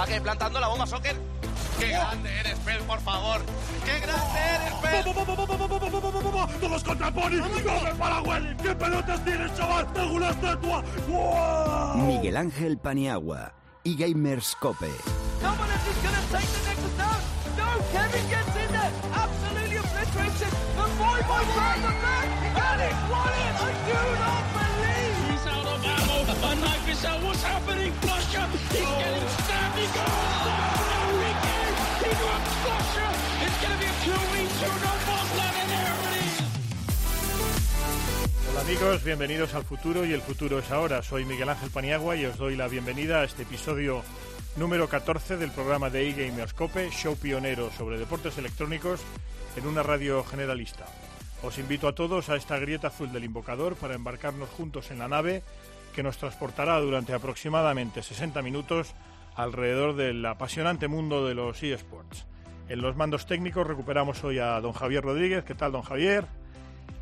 Va que plantando la bomba soccer. ¡Qué grande eres, Pel, por favor! ¡Qué grande eres, Pel! ¡Todos contra Pony! ¡Come Paraguay! ¿Qué pelotas tienes, chaval? ¡Tengo una estatua! ¡Wow! Miguel Ángel Paniagua y Gamers Cope. Someone is just gonna take the next down. No, Kevin gets in there. Absolutely obliterated. The boy boy tries the back. He got it. Won it. I do not believe. He's out of ammo. And Mike Bissell, what's happening? Flusher. He's getting stabbed. He goes. He can. He got Flusher. It's going to be a 2v2. No balls left in there. It is. Hola amigos, bienvenidos al futuro y el futuro es ahora. Soy Miguel Ángel Paniagua y os doy la bienvenida a este episodio número 14 del programa de eGamerscope, show pionero sobre deportes electrónicos en una radio generalista. Os invito a todos a esta grieta azul del invocador para embarcarnos juntos en la nave que nos transportará durante aproximadamente 60 minutos alrededor del apasionante mundo de los eSports. En los mandos técnicos recuperamos hoy a don Javier Rodríguez. ¿Qué tal, don Javier?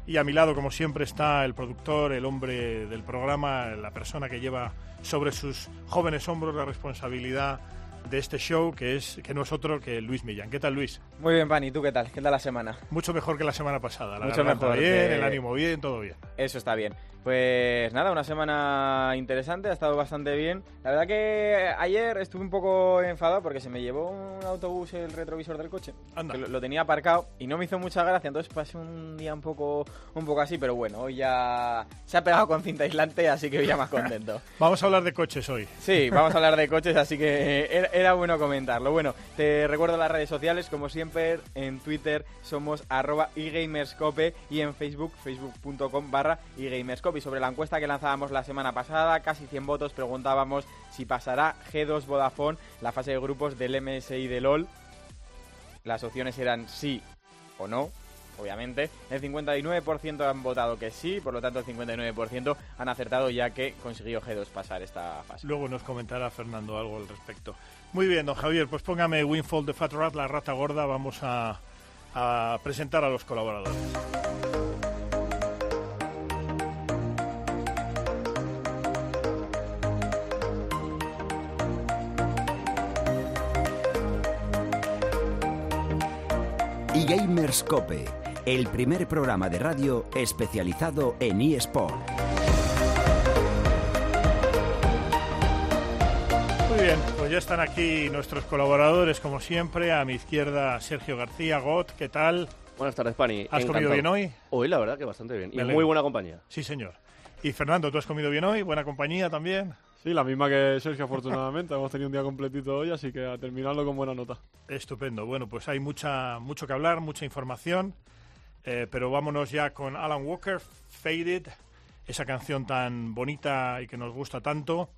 Y a mi lado, como siempre, está el productor, el hombre del programa, la persona que lleva sobre sus jóvenes hombros la responsabilidad de este show, que, es, que no es otro que Luis Millán. ¿Qué tal, Luis? Muy bien, Pani, ¿tú qué tal? ¿Qué tal la semana? Mucho mejor que la semana pasada. La Mucho mejor, bien, que- el ánimo bien, todo bien. Eso está bien. Pues nada, una semana interesante, ha estado bastante bien. La verdad que ayer estuve un poco enfadado porque se me llevó un autobús el retrovisor del coche. Anda. Que lo, lo tenía aparcado y no me hizo mucha gracia, entonces pasé un día un poco, un poco así, pero bueno, hoy ya se ha pegado con cinta aislante, así que hoy ya más contento. Vamos a hablar de coches hoy. Sí, vamos a hablar de coches, así que era, bueno comentarlo. Bueno, te recuerdo las redes sociales, como siempre, en Twitter somos arroba eGamerscope y en Facebook, facebook.com barra eGamerscope. Y sobre la encuesta que lanzábamos la semana pasada, casi 100 votos, preguntábamos si pasará G2 Vodafone la fase de grupos del MSI de LOL. Las opciones eran sí o no. Obviamente, el 59% han votado que sí, por lo tanto el 59% han acertado ya que consiguió G2 pasar esta fase. Luego nos comentará Fernando algo al respecto. Muy bien, don Javier, pues póngame Winfall de Fat Rat, la rata gorda. Vamos a, a presentar a los colaboradores. Y Gamers Cope, el primer programa de radio especializado en eSport. Muy bien, pues ya están aquí nuestros colaboradores, como siempre. A mi izquierda, Sergio García, Got, ¿qué tal? Buenas tardes, Pani. ¿Has comido Encantado. bien hoy? Hoy, la verdad, que bastante bien. Y muy buena compañía. Sí, señor. Y Fernando, ¿tú has comido bien hoy? ¿Buena compañía también? Sí, la misma que Sergio, afortunadamente. Hemos tenido un día completito hoy, así que a terminarlo con buena nota. Estupendo. Bueno, pues hay mucha, mucho que hablar, mucha información. Eh, pero vámonos ya con Alan Walker, Faded, esa canción tan bonita y que nos gusta tanto,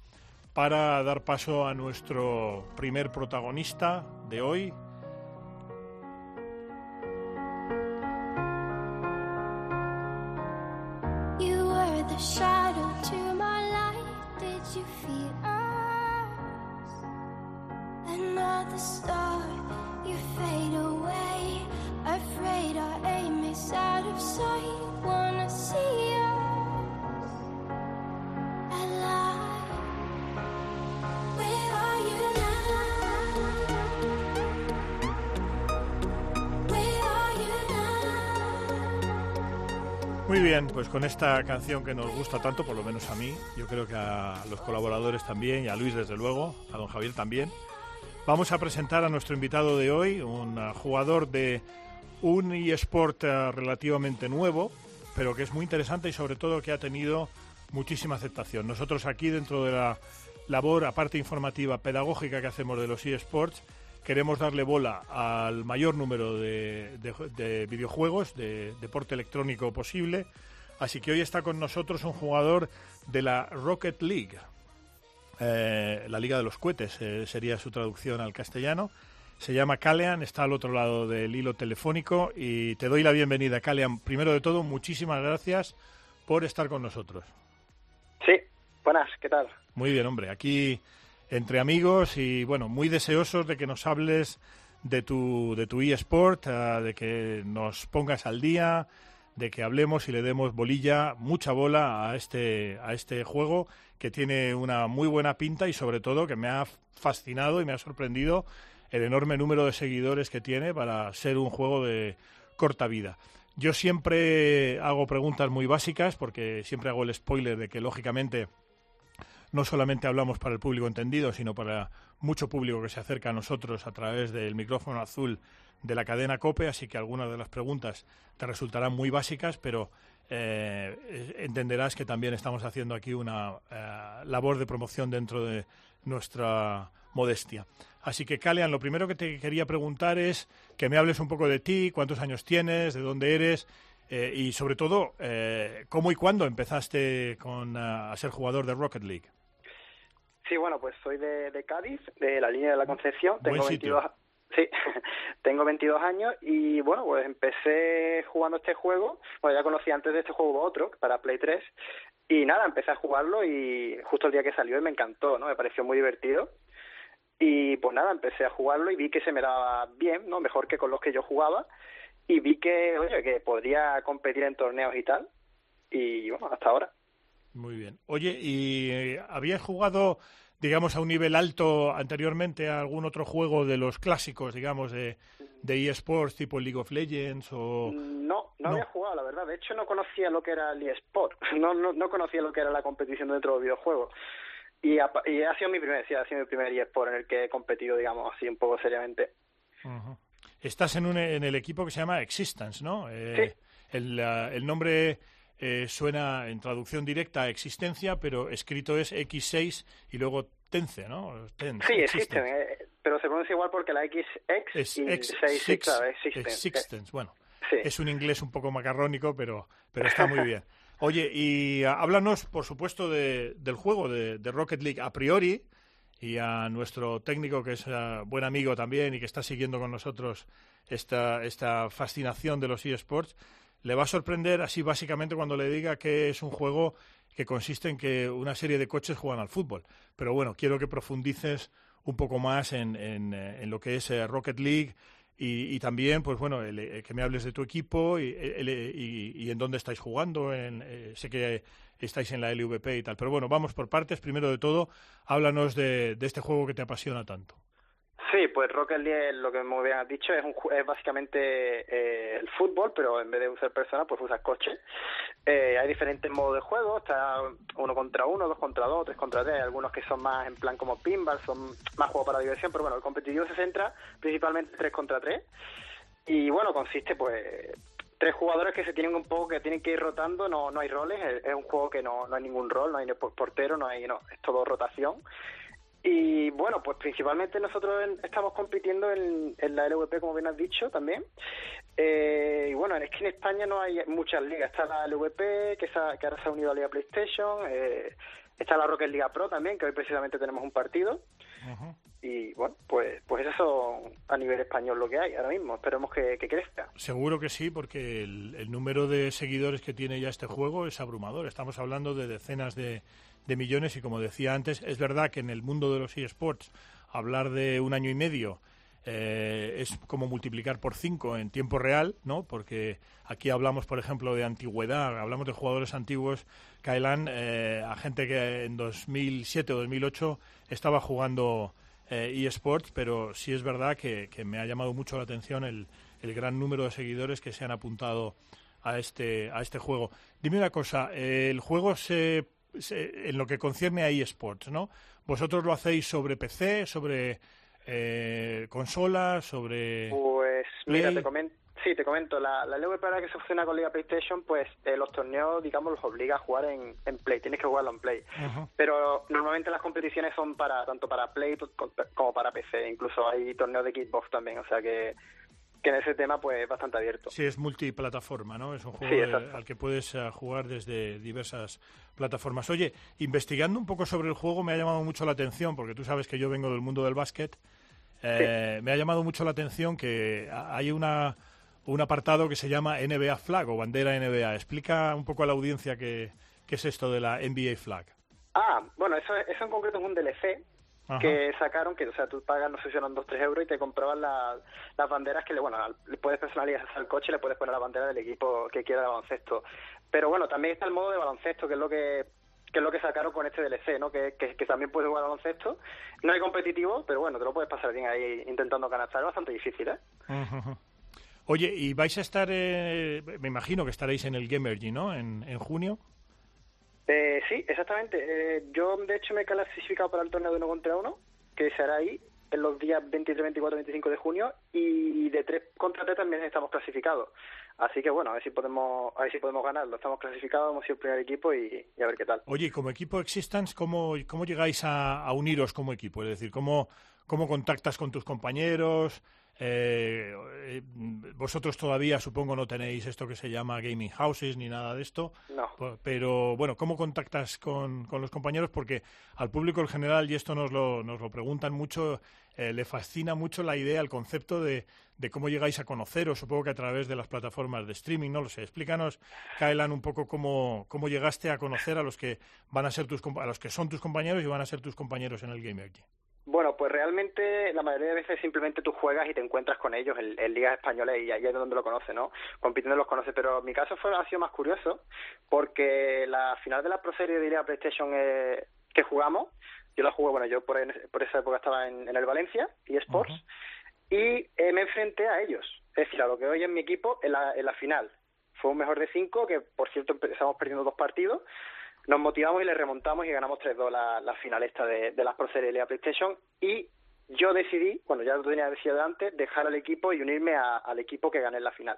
para dar paso a nuestro primer protagonista de hoy. Star, you fade away. Afraid our aim is out of sight. Wanna see? Muy bien, pues con esta canción que nos gusta tanto, por lo menos a mí, yo creo que a los colaboradores también, y a Luis desde luego, a don Javier también, vamos a presentar a nuestro invitado de hoy, un ah, jugador de un eSport ah, relativamente nuevo, pero que es muy interesante y sobre todo que ha tenido muchísima aceptación. Nosotros aquí dentro de la labor, aparte informativa, pedagógica que hacemos de los eSports, queremos darle bola al mayor número de videojuegos, de deporte electrónico posible. Así que hoy está con nosotros un jugador de la Rocket League, eh, la Liga de los Cohetes eh, sería su traducción al castellano. Se llama Calean, está al otro lado del hilo telefónico y te doy la bienvenida, Calean. Primero de todo, muchísimas gracias por estar con nosotros. Sí, buenas, ¿qué tal? Muy bien, hombre. Aquí entre amigos y bueno, muy deseosos de que nos hables de tu de tu eSport, eh, de que nos pongas al día, de que hablemos y le demos bolilla, mucha bola a este, a este juego que tiene una muy buena pinta y sobre todo que me ha fascinado y me ha sorprendido el enorme número de seguidores que tiene para ser un juego de corta vida. Yo siempre hago preguntas muy básicas porque siempre hago el spoiler de que lógicamente no solamente hablamos para el público entendido, sino para mucho público que se acerca a nosotros a través del micrófono azul de la cadena COPE, así que algunas de las preguntas te resultarán muy básicas, pero eh, entenderás que también estamos haciendo aquí una eh, labor de promoción dentro de nuestra modestia. Así que, Calean, lo primero que te quería preguntar es que me hables un poco de ti, cuántos años tienes, de dónde eres eh, y, sobre todo, cómo y cuándo empezaste con, a ser jugador de Rocket League. Sí, bueno, pues soy de, Cádiz, de la línea de la Concepción. Tengo 22, sí, tengo 22 años y bueno, pues empecé jugando este juego. Bueno, ya conocí antes de este juego otro, para Play 3. Y nada, empecé a jugarlo y justo el día que salió me encantó, ¿no? Me pareció muy divertido. Y pues nada, empecé a jugarlo y vi que se me daba bien, ¿no? Mejor que con los que yo jugaba. Y vi que, oye, que podría competir en torneos y tal. Y bueno, hasta ahora. Muy bien. Oye, ¿y eh, habías jugado, digamos, a un nivel alto anteriormente a algún otro juego de los clásicos, digamos, de, de eSports, tipo League of Legends o...? No, no, había jugado, la verdad. De hecho, no conocía lo que era el eSport. No, no, no conocía lo que era la competición dentro del videojuego. Y ha, y ha sido mi primer, sí, ha sido mi primer eSport en el que he competido, digamos, así un poco seriamente. Estás en, un, en el equipo que se llama Existence, ¿no? Eh, sí. El, el nombre eh, suena en traducción directa a existencia, pero escrito es X6 y luego Tence, ¿no? sí, existen, eh, pero se pronuncia igual porque la X es y 6, Existence. Bueno, es un inglés un poco macarrónico, pero, pero está muy bien. Oye, y ah, háblanos, por supuesto, de, del juego de, Rocket League a priori y a nuestro técnico, que es uh, buen amigo también y que está siguiendo con nosotros esta, esta fascinación de los eSports le va a sorprender así básicamente cuando le diga que es un juego que consiste en que una serie de coches juegan al fútbol. Pero bueno, quiero que profundices un poco más en, en, eh, lo que es eh, Rocket League y, también, pues bueno, eh, que me hables de tu equipo y, y en dónde estáis jugando. En, sé que estáis en la LVP y tal. Pero bueno, vamos por partes. Primero de todo, háblanos de este juego que te apasiona tanto. Sí, pues Rocket League, lo que muy bien has dicho, es, un, es básicamente eh, el fútbol, pero en vez de usar personas, pues usas coches. Eh, hay diferentes modos de juego, está uno contra uno, dos contra dos, tres contra tres, algunos que son más en plan como pinball, son más juegos para diversión, pero bueno, el competitivo se centra principalmente tres contra tres. Y bueno, consiste pues tres jugadores que se tienen un poco que tienen que ir rotando, no, no hay roles, es, un juego que no, no hay ningún rol, no hay portero, no hay, no, es todo rotación. Y bueno, pues principalmente nosotros estamos compitiendo en, la LVP, como bien has dicho, también. Eh, y bueno, es que en España no hay muchas ligas. Está la LVP, que, que ahora se ha unido a la Liga PlayStation. Eh, está la Rocket Liga Pro también, que hoy precisamente tenemos un partido. Y bueno, pues, pues eso a nivel español lo que hay ahora mismo. Esperemos que, crezca. Seguro que sí, porque el número de seguidores que tiene ya este juego es abrumador. Estamos hablando de decenas de de millones y como decía antes, es verdad que en el mundo de los eSports hablar de un año y medio eh, es como multiplicar por cinco en tiempo real, ¿no? Porque aquí hablamos, por ejemplo, de antigüedad, hablamos de jugadores antiguos, Kailan, eh, a gente que en 2007 o 2008 estaba jugando eh, eSports, pero sí es verdad que, que, me ha llamado mucho la atención el, el, gran número de seguidores que se han apuntado a este, a este juego. Dime una cosa, ¿el juego se en lo que concierne a eSports, ¿no? ¿Vosotros lo hacéis sobre PC, sobre eh, consolas, sobre...? Pues mira, te comento, sí, te comento, la, la LV para que se funciona con Liga PlayStation, pues eh, los torneos, digamos, los obliga a jugar en, en Play, tienes que jugarlo en Play. Pero normalmente las competiciones son para tanto para Play como para PC, incluso hay torneos de Xbox también, o sea que que en ese tema pues es bastante abierto. Sí, es multiplataforma, ¿no? Es un juego al que puedes eh, jugar desde diversas plataformas. Oye, investigando un poco sobre el juego me ha llamado mucho la atención, porque tú sabes que yo vengo del mundo del básquet, eh, me ha llamado mucho la atención que hay una, un apartado que se llama NBA Flag o bandera NBA. Explica un poco a la audiencia qué, qué es esto de la NBA Flag. Ah, bueno, eso, eso en concreto es un DLC Ajá. que sacaron, que o sea, tú pagas, no sé si eran 2 3 euros y te compraban la- las banderas que le, bueno, le puedes personalizar al coche le puedes poner la bandera del equipo que quiera de baloncesto. Pero bueno, también está el modo de baloncesto, que es lo que que es lo que sacaron con este DLC, ¿no? Que, que, que también puedes jugar al baloncesto. No es competitivo, pero bueno, te lo puedes pasar bien ahí intentando canastar. Es bastante difícil, ¿eh? Oye, y vais a estar, eh, me imagino que estaréis en el Gamergy, ¿no? En, en junio. Eh, sí, exactamente. Eh, yo, de hecho, me he clasificado para el torneo de uno contra uno, que será ahí en los días 23, 24, 25 de junio, y de 3 contra 3 también estamos clasificados. Así que, bueno, a ver si podemos a ver si podemos ganarlo. Estamos clasificados, hemos sido el primer equipo y, a ver qué tal. Oye, como equipo Existence, ¿cómo, cómo llegáis a, a uniros como equipo? Es decir, ¿cómo, cómo contactas con tus compañeros? Eh, eh, vosotros todavía, supongo, no tenéis esto que se llama gaming houses ni nada de esto. No. Pero, bueno, ¿cómo contactas con, con los compañeros? Porque al público en general, y esto nos lo, nos lo preguntan mucho, eh, le fascina mucho la idea, el concepto de, de cómo llegáis a conoceros, supongo que a través de las plataformas de streaming, no lo sé. Explícanos, Kailan, un poco cómo, cómo llegaste a conocer a los que van a ser tus a los que son tus compañeros y van a ser tus compañeros en el Gamergy. Bueno, pues realmente la mayoría de veces simplemente tú juegas y te encuentras con ellos en, en ligas españolas y ahí es donde lo conoces, ¿no? Compitiendo los conoces, pero mi caso fue ha sido más curioso porque la final de la Pro Series de Liga PlayStation eh, que jugamos, yo la jugué, bueno, yo por, en- por esa época estaba en, en el Valencia y Sports y eh, me enfrenté a ellos, es decir, a lo que hoy es mi equipo en la, en la final. Fue un mejor de cinco, que por cierto empezamos perdiendo dos partidos, nos motivamos y le remontamos y ganamos 3-2 la, la final esta de, de las Pro Series PlayStation y yo decidí, bueno, ya lo tenía decidido antes, dejar al equipo y unirme a- al equipo que gané en la final,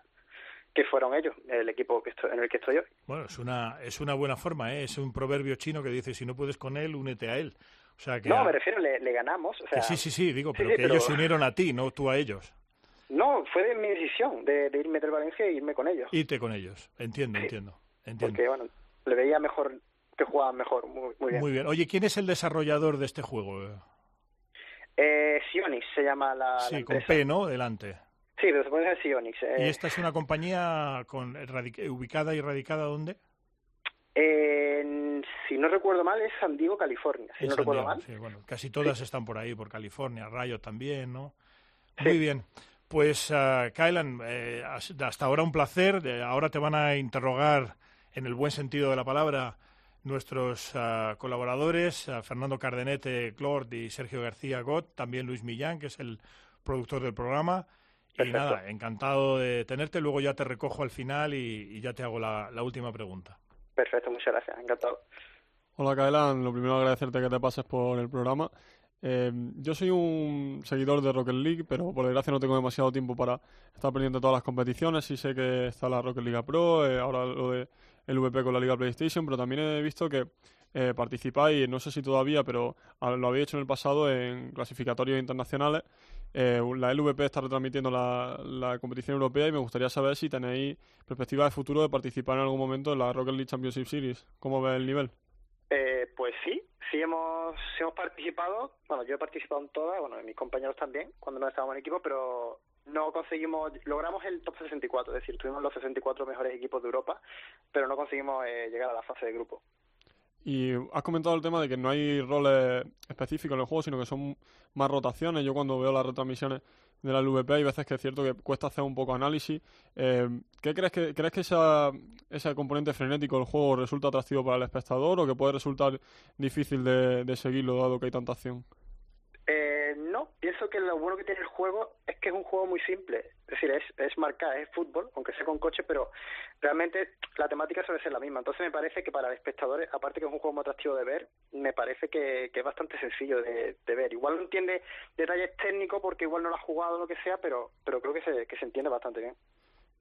que fueron ellos, el equipo que estoy, en el que estoy hoy. Bueno, es una, es una buena forma, ¿eh? Es un proverbio chino que dice, si no puedes con él, únete a él. O sea que... No, me refiero, le, le ganamos. O sea, sí, sí, sí, digo, pero sí, que pero- ellos se unieron a ti, no tú a ellos. No, fue de mi decisión de, de irme del Valencia e irme con ellos. Irte con ellos. Entiendo, entiendo. entiendo. Porque, bueno, le veía mejor, que jugaban mejor, muy, muy bien. Muy bien. Oye, ¿quién es el desarrollador de este juego? Eh, Sionix se llama la, la sí, con empresa. P, ¿no? Delante. Sí, pero se puede decir Sionix. eh. ¿Y esta es una compañía con radic- ubicada y radicada dónde? En- si no recuerdo mal, es San Diego, California. Si En no San recuerdo Diego, mal. sí, bueno, casi todas están por ahí, por California, Rayo también, ¿no? Muy bien. Pues, uh, Kylan, eh, has- hasta ahora un placer. Eh, ahora te van a interrogar, en el buen sentido de la palabra, nuestros ah, colaboradores, ah, Fernando Cardenete, Clord y Sergio García Gott, también Luis Millán, que es el productor del programa. Y Perfecto. nada, encantado de tenerte. Luego ya te recojo al final y, y ya te hago la, la última pregunta. Perfecto, muchas gracias, encantado. Hola, Kaelan. Lo primero, agradecerte que te pases por el programa. Eh, yo soy un seguidor de Rocket League, pero por desgracia no tengo demasiado tiempo para estar pendiente de todas las competiciones. Sí sé que está la Rocket League Pro, eh, ahora lo de el VP con la Liga PlayStation, pero también he visto que eh, participáis, no sé si todavía, pero lo habéis hecho en el pasado en clasificatorios internacionales. Eh, la LVP está retransmitiendo la, competición europea y me gustaría saber si tenéis perspectiva de futuro de participar en algún momento en la Rocket League Championship Series. ¿Cómo ves el nivel? Eh, pues sí, sí hemos, hemos participado. Bueno, yo he participado en todas, bueno, mis compañeros también, cuando no estábamos en equipo, pero no conseguimos, logramos el top 64, es decir, tuvimos los 64 mejores equipos de Europa, pero no conseguimos eh, llegar a la fase de grupo. Y has comentado el tema de que no hay roles específicos en el juego, sino que son más rotaciones. Yo cuando veo las retransmisiones de la LVP hay veces que es cierto que cuesta hacer un poco análisis. Eh, ¿Qué crees que crees que esa, ese componente frenético del juego resulta atractivo para el espectador o que puede resultar difícil de, de seguirlo dado que hay tanta acción? Que lo bueno que tiene el juego es que es un juego muy simple. Es decir, es, es marcar, es fútbol, aunque sea con coche, pero realmente la temática suele ser la misma. Entonces me parece que para el espectador, aparte que es un juego muy atractivo de ver, me parece que, que es bastante sencillo de, de ver. Igual no entiende detalles técnicos porque igual no lo ha jugado o lo que sea, pero, pero creo que se, que se entiende bastante bien.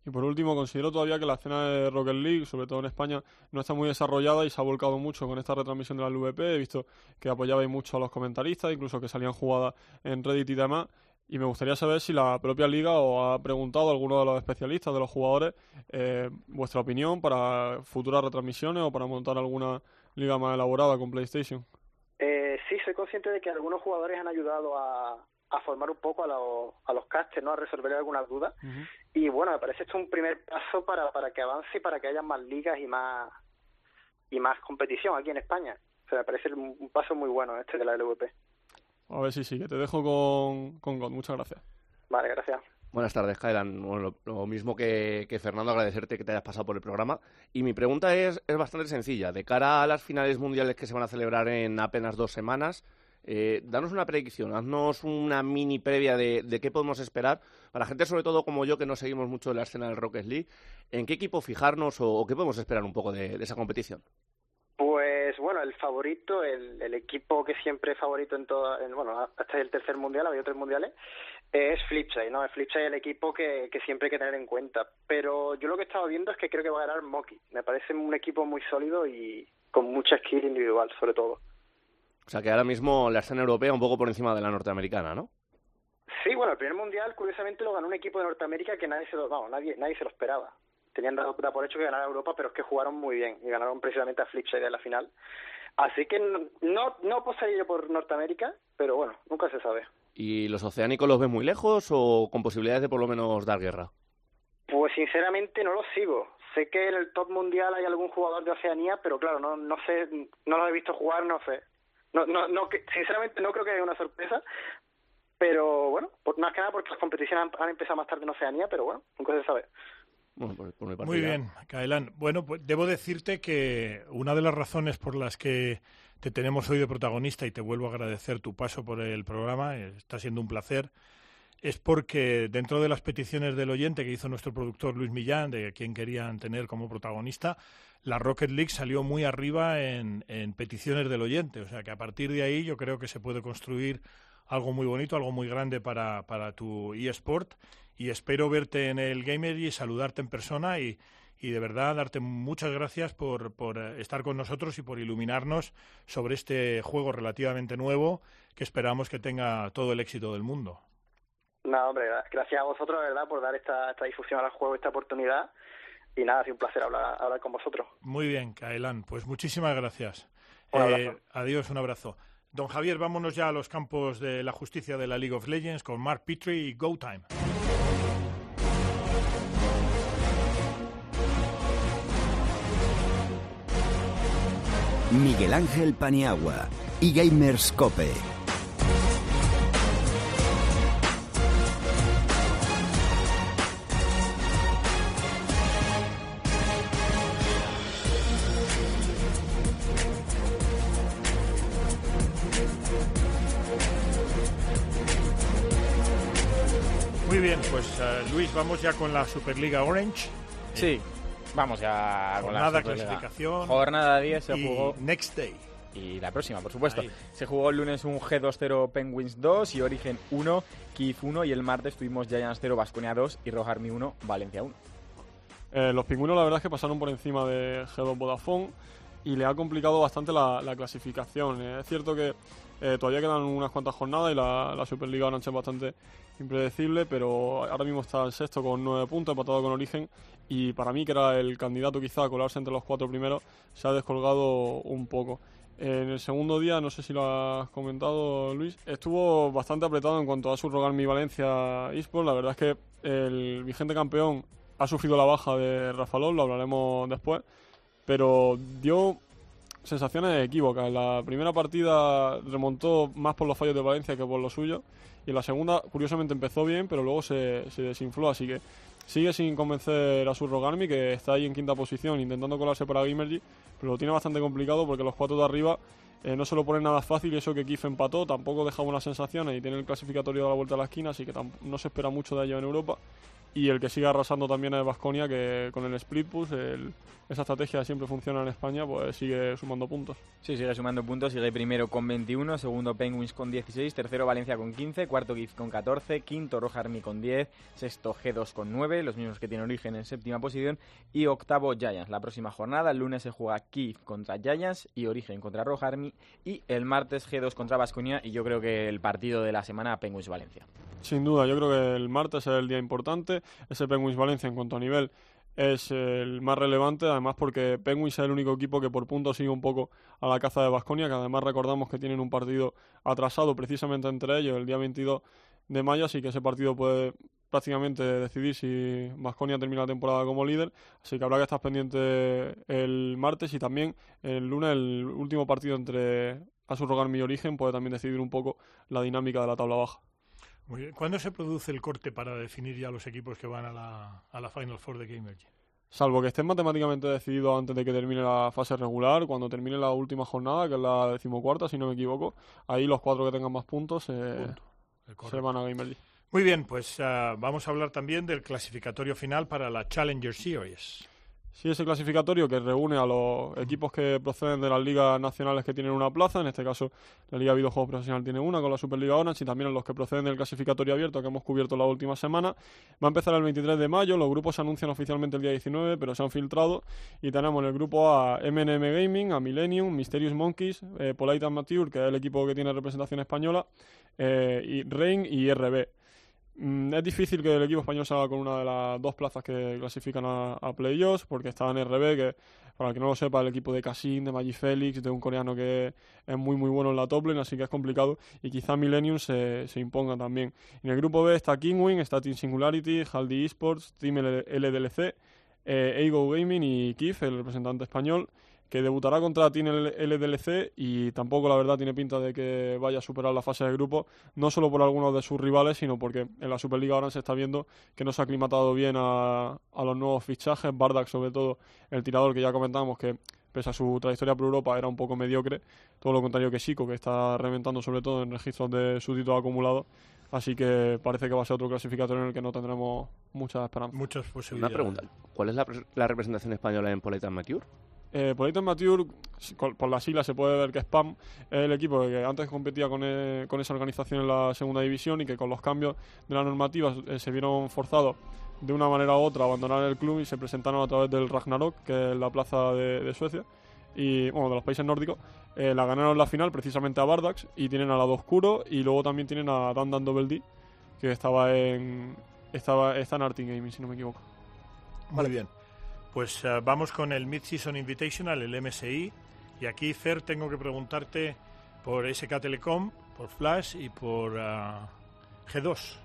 Y por último, considero todavía que la escena de Rocket League, sobre todo en España, no está muy desarrollada y se ha volcado mucho con esta retransmisión de la LVP. He visto que apoyabais mucho a los comentaristas, incluso que salían jugadas en Reddit y demás. Y me gustaría saber si la propia liga os ha preguntado a alguno de los especialistas, de los jugadores, eh, vuestra opinión para futuras retransmisiones o para montar alguna liga más elaborada con PlayStation. Eh, sí, soy consciente de que algunos jugadores han ayudado a, a formar un poco a, los a los casters, ¿no? a resolver algunas dudas. Y bueno, me parece esto un primer paso para, para que avance y para que haya más ligas y más y más competición aquí en España. O sea, me parece un, un paso muy bueno este de la LVP. A ver si sí, que te dejo con, con God. Muchas gracias. Vale, gracias. Buenas tardes. Bueno, lo, lo mismo que, que Fernando, agradecerte que te hayas pasado por el programa. Y mi pregunta es, es bastante sencilla. De cara a las finales mundiales que se van a celebrar en apenas dos semanas, eh, danos una predicción, haznos una mini previa de, de, qué podemos esperar para gente, sobre todo como yo, que no seguimos mucho la escena del Rocket League. ¿En qué equipo fijarnos o, qué podemos esperar un poco de, esa competición? Pues bueno, el favorito, el, el, equipo que siempre es favorito en todo, en, bueno, hasta el tercer mundial, había tres mundiales, es Flipside, ¿no? Flipside es el equipo que, que siempre hay que tener en cuenta. Pero yo lo que he estado viendo es que creo que va a ganar Moki. Me parece un equipo muy sólido y con mucha skill individual, sobre todo. O sea que ahora mismo la escena europea un poco por encima de la norteamericana, ¿no? Sí, bueno, el primer mundial curiosamente lo ganó un equipo de Norteamérica que nadie se lo, vamos, nadie, nadie se lo esperaba. Tenían dado por hecho que ganara Europa, pero es que jugaron muy bien y ganaron precisamente a Flipside en la final. Así que no, no apostaría yo por Norteamérica, pero bueno, nunca se sabe. ¿Y los oceánicos los ven muy lejos o con posibilidades de por lo menos dar guerra? Pues sinceramente no los sigo. Sé que en el top mundial hay algún jugador de Oceanía, pero claro, no, no sé, no los he visto jugar, no sé. No, no, no, sinceramente no creo que haya una sorpresa, pero bueno, por, más que nada porque las competiciones han, han, empezado más tarde en Oceanía, pero bueno, nunca se sabe. Bueno, por, por mi parte Muy ya. bien, Kaelan. Bueno, pues debo decirte que una de las razones por las que te tenemos hoy de protagonista y te vuelvo a agradecer tu paso por el programa, está siendo un placer, es porque dentro de las peticiones del oyente que hizo nuestro productor Luis Millán, de quien querían tener como protagonista, la Rocket League salió muy arriba en, en peticiones del oyente. O sea que a partir de ahí yo creo que se puede construir algo muy bonito, algo muy grande para, para tu eSport y espero verte en el Gamer y saludarte en persona y, y de verdad darte muchas gracias por, por, estar con nosotros y por iluminarnos sobre este juego relativamente nuevo que esperamos que tenga todo el éxito del mundo. No, hombre, gracias a vosotros, verdad, por dar esta, esta difusión al juego, esta oportunidad. Y nada, ha sido un placer hablar, hablar con vosotros. Muy bien, Kaelan. Pues muchísimas gracias. Un eh, adiós, un abrazo. Don Javier, vámonos ya a los campos de la justicia de la League of Legends con Mark Petrie y Go Time. Miguel Ángel Paniagua y Gamers Cope. Luis, vamos ya con la Superliga Orange. Sí, vamos ya con Jornada, la Superliga. clasificación. Jornada 10 se y jugó. Next Day. Y la próxima, por supuesto. Ahí. Se jugó el lunes un G2-0 Penguins 2 y Origen 1, Kiev 1 y el martes tuvimos Giants 0, Basconia 2 y Rock Army 1, Valencia 1. Eh, los pingüinos la verdad es que pasaron por encima de G2 Vodafone y le ha complicado bastante la, la clasificación. Eh, es cierto que eh, todavía quedan unas cuantas jornadas y la, la Superliga Orange es bastante impredecible, pero ahora mismo está el sexto con nueve puntos, empatado con Origen, y para mí, que era el candidato quizá a colarse entre los cuatro primeros, se ha descolgado un poco. En el segundo día, no sé si lo has comentado Luis, estuvo bastante apretado en cuanto a subrogar mi Valencia eSport. La verdad es que el vigente campeón ha sufrido la baja de Rafa Lol, lo hablaremos después, pero dio sensaciones equívocas. La primera partida remontó más por los fallos de Valencia que por los suyos. Y en la segunda, curiosamente, empezó bien, pero luego se, se desinfló. Así que sigue sin convencer a su Rogarmi, que está ahí en quinta posición intentando colarse para Gamergy, pero lo tiene bastante complicado porque los cuatro de arriba eh, no se lo ponen nada fácil. Y eso que Kif empató tampoco deja buenas sensaciones y tiene el clasificatorio de la vuelta a la esquina, así que no se espera mucho de ello en Europa. Y el que sigue arrasando también es Vasconia, que con el split push, el, esa estrategia siempre funciona en España, pues sigue sumando puntos. Sí, sigue sumando puntos, sigue primero con 21, segundo Penguins con 16, tercero Valencia con 15, cuarto GIF con 14, quinto Roja Army con 10, sexto G2 con 9, los mismos que tiene origen en séptima posición, y octavo Giants. La próxima jornada, el lunes se juega Kiev contra Giants y Origen contra Roja Army, y el martes G2 contra Vasconia, y yo creo que el partido de la semana Penguins Valencia. Sin duda, yo creo que el martes es el día importante. Ese Penguins Valencia en cuanto a nivel es el más relevante, además porque Penguins es el único equipo que por puntos sigue un poco a la caza de Basconia, que además recordamos que tienen un partido atrasado precisamente entre ellos el día 22 de mayo, así que ese partido puede prácticamente decidir si Vasconia termina la temporada como líder, así que habrá que estar pendiente el martes y también el lunes el último partido entre Asurrogan y Origen puede también decidir un poco la dinámica de la tabla baja. Muy bien. ¿Cuándo se produce el corte para definir ya los equipos que van a la, a la Final Four de Game Engine? Salvo que estén matemáticamente decididos antes de que termine la fase regular, cuando termine la última jornada, que es la decimocuarta, si no me equivoco, ahí los cuatro que tengan más puntos eh, se van a Gamer League. Muy bien, pues uh, vamos a hablar también del clasificatorio final para la Challenger Series. Sí, ese clasificatorio que reúne a los equipos que proceden de las ligas nacionales que tienen una plaza, en este caso la Liga Videojuegos Profesional tiene una con la Superliga Orange y también a los que proceden del clasificatorio abierto que hemos cubierto la última semana. Va a empezar el 23 de mayo, los grupos se anuncian oficialmente el día 19, pero se han filtrado y tenemos en el grupo a MNM Gaming, a Millennium, Mysterious Monkeys, eh, Polite and Mature, que es el equipo que tiene representación española, eh, y Rain y RB. Mm, es difícil que el equipo español salga con una de las dos plazas que clasifican a, playoffs, porque está en RB, que para el que no lo sepa, el equipo de Cassin, de Maggi Félix, de un coreano que es muy muy bueno en la top lane, así que es complicado, y quizá Millennium se, se imponga también. En el grupo B está Kingwing, está Team Singularity, Haldi Esports, Team LDLC, eh, Eigo Gaming y Kif, el representante español que debutará contra Team LDLC y tampoco la verdad tiene pinta de que vaya a superar la fase de grupo, no solo por algunos de sus rivales, sino porque en la Superliga ahora se está viendo que no se ha aclimatado bien a, los nuevos fichajes, Bardak sobre todo el tirador que ya comentamos que pese a su trayectoria por Europa era un poco mediocre, todo lo contrario que Chico, que está reventando sobre todo en registros de súbditos acumulados, así que parece que va a ser otro clasificatorio en el que no tendremos mucha esperanza. Muchas posibilidades. Una pregunta, ¿cuál es la, la representación española en Poleta Mature? Eh, Mature, por la sigla se puede ver que Spam es el equipo que antes competía con, eh, con, esa organización en la segunda división y que con los cambios de la normativa eh, se vieron forzados de una manera u otra a abandonar el club y se presentaron a través del Ragnarok, que es la plaza de, Suecia, y bueno, de los países nórdicos. Eh, la ganaron la final precisamente a Bardax y tienen a lado oscuro y luego también tienen a Dan Dan Double D, que estaba en, estaba, en Arting Gaming, si no me equivoco. Muy bien. Pues uh, vamos con el Mid-Season Invitational, el MSI. Y aquí, Fer, tengo que preguntarte por SK Telecom, por Flash y por uh, G2.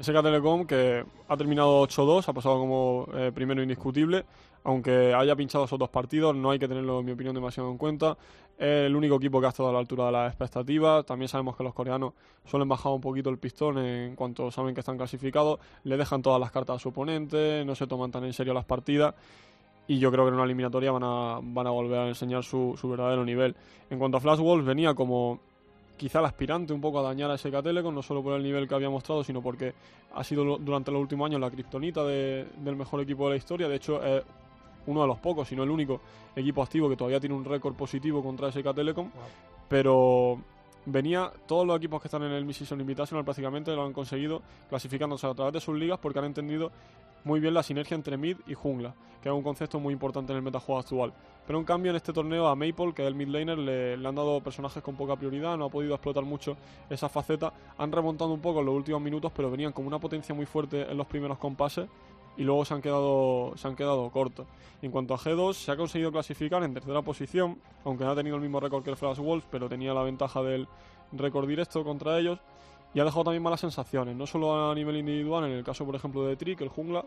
SK Telecom que ha terminado 8-2, ha pasado como eh, primero indiscutible, aunque haya pinchado esos dos partidos, no hay que tenerlo, en mi opinión, demasiado en cuenta. Es el único equipo que ha estado a la altura de las expectativas. También sabemos que los coreanos suelen bajar un poquito el pistón en cuanto saben que están clasificados. Le dejan todas las cartas a su oponente, no se toman tan en serio las partidas. Y yo creo que en una eliminatoria van a, van a volver a enseñar su, su verdadero nivel. En cuanto a Flash Wolves, venía como quizá el aspirante un poco a dañar a SK Telecom, no solo por el nivel que había mostrado, sino porque ha sido durante los últimos años la kriptonita de, del mejor equipo de la historia. De hecho, es uno de los pocos, si no el único equipo activo que todavía tiene un récord positivo contra SK Telecom. Pero venía, todos los equipos que están en el Mississippi Invitational prácticamente lo han conseguido clasificándose a través de sus ligas porque han entendido muy bien la sinergia entre mid y jungla, que es un concepto muy importante en el metajuego actual. Pero en cambio en este torneo a Maple, que es el mid laner, le, le, han dado personajes con poca prioridad, no ha podido explotar mucho esa faceta. Han remontado un poco en los últimos minutos, pero venían con una potencia muy fuerte en los primeros compases y luego se han quedado, se han quedado cortos. En cuanto a G2, se ha conseguido clasificar en tercera posición, aunque no ha tenido el mismo récord que el Flash Wolf, pero tenía la ventaja del récord directo contra ellos. Y ha dejado también malas sensaciones, no solo a nivel individual, en el caso, por ejemplo, de Trick, el jungla,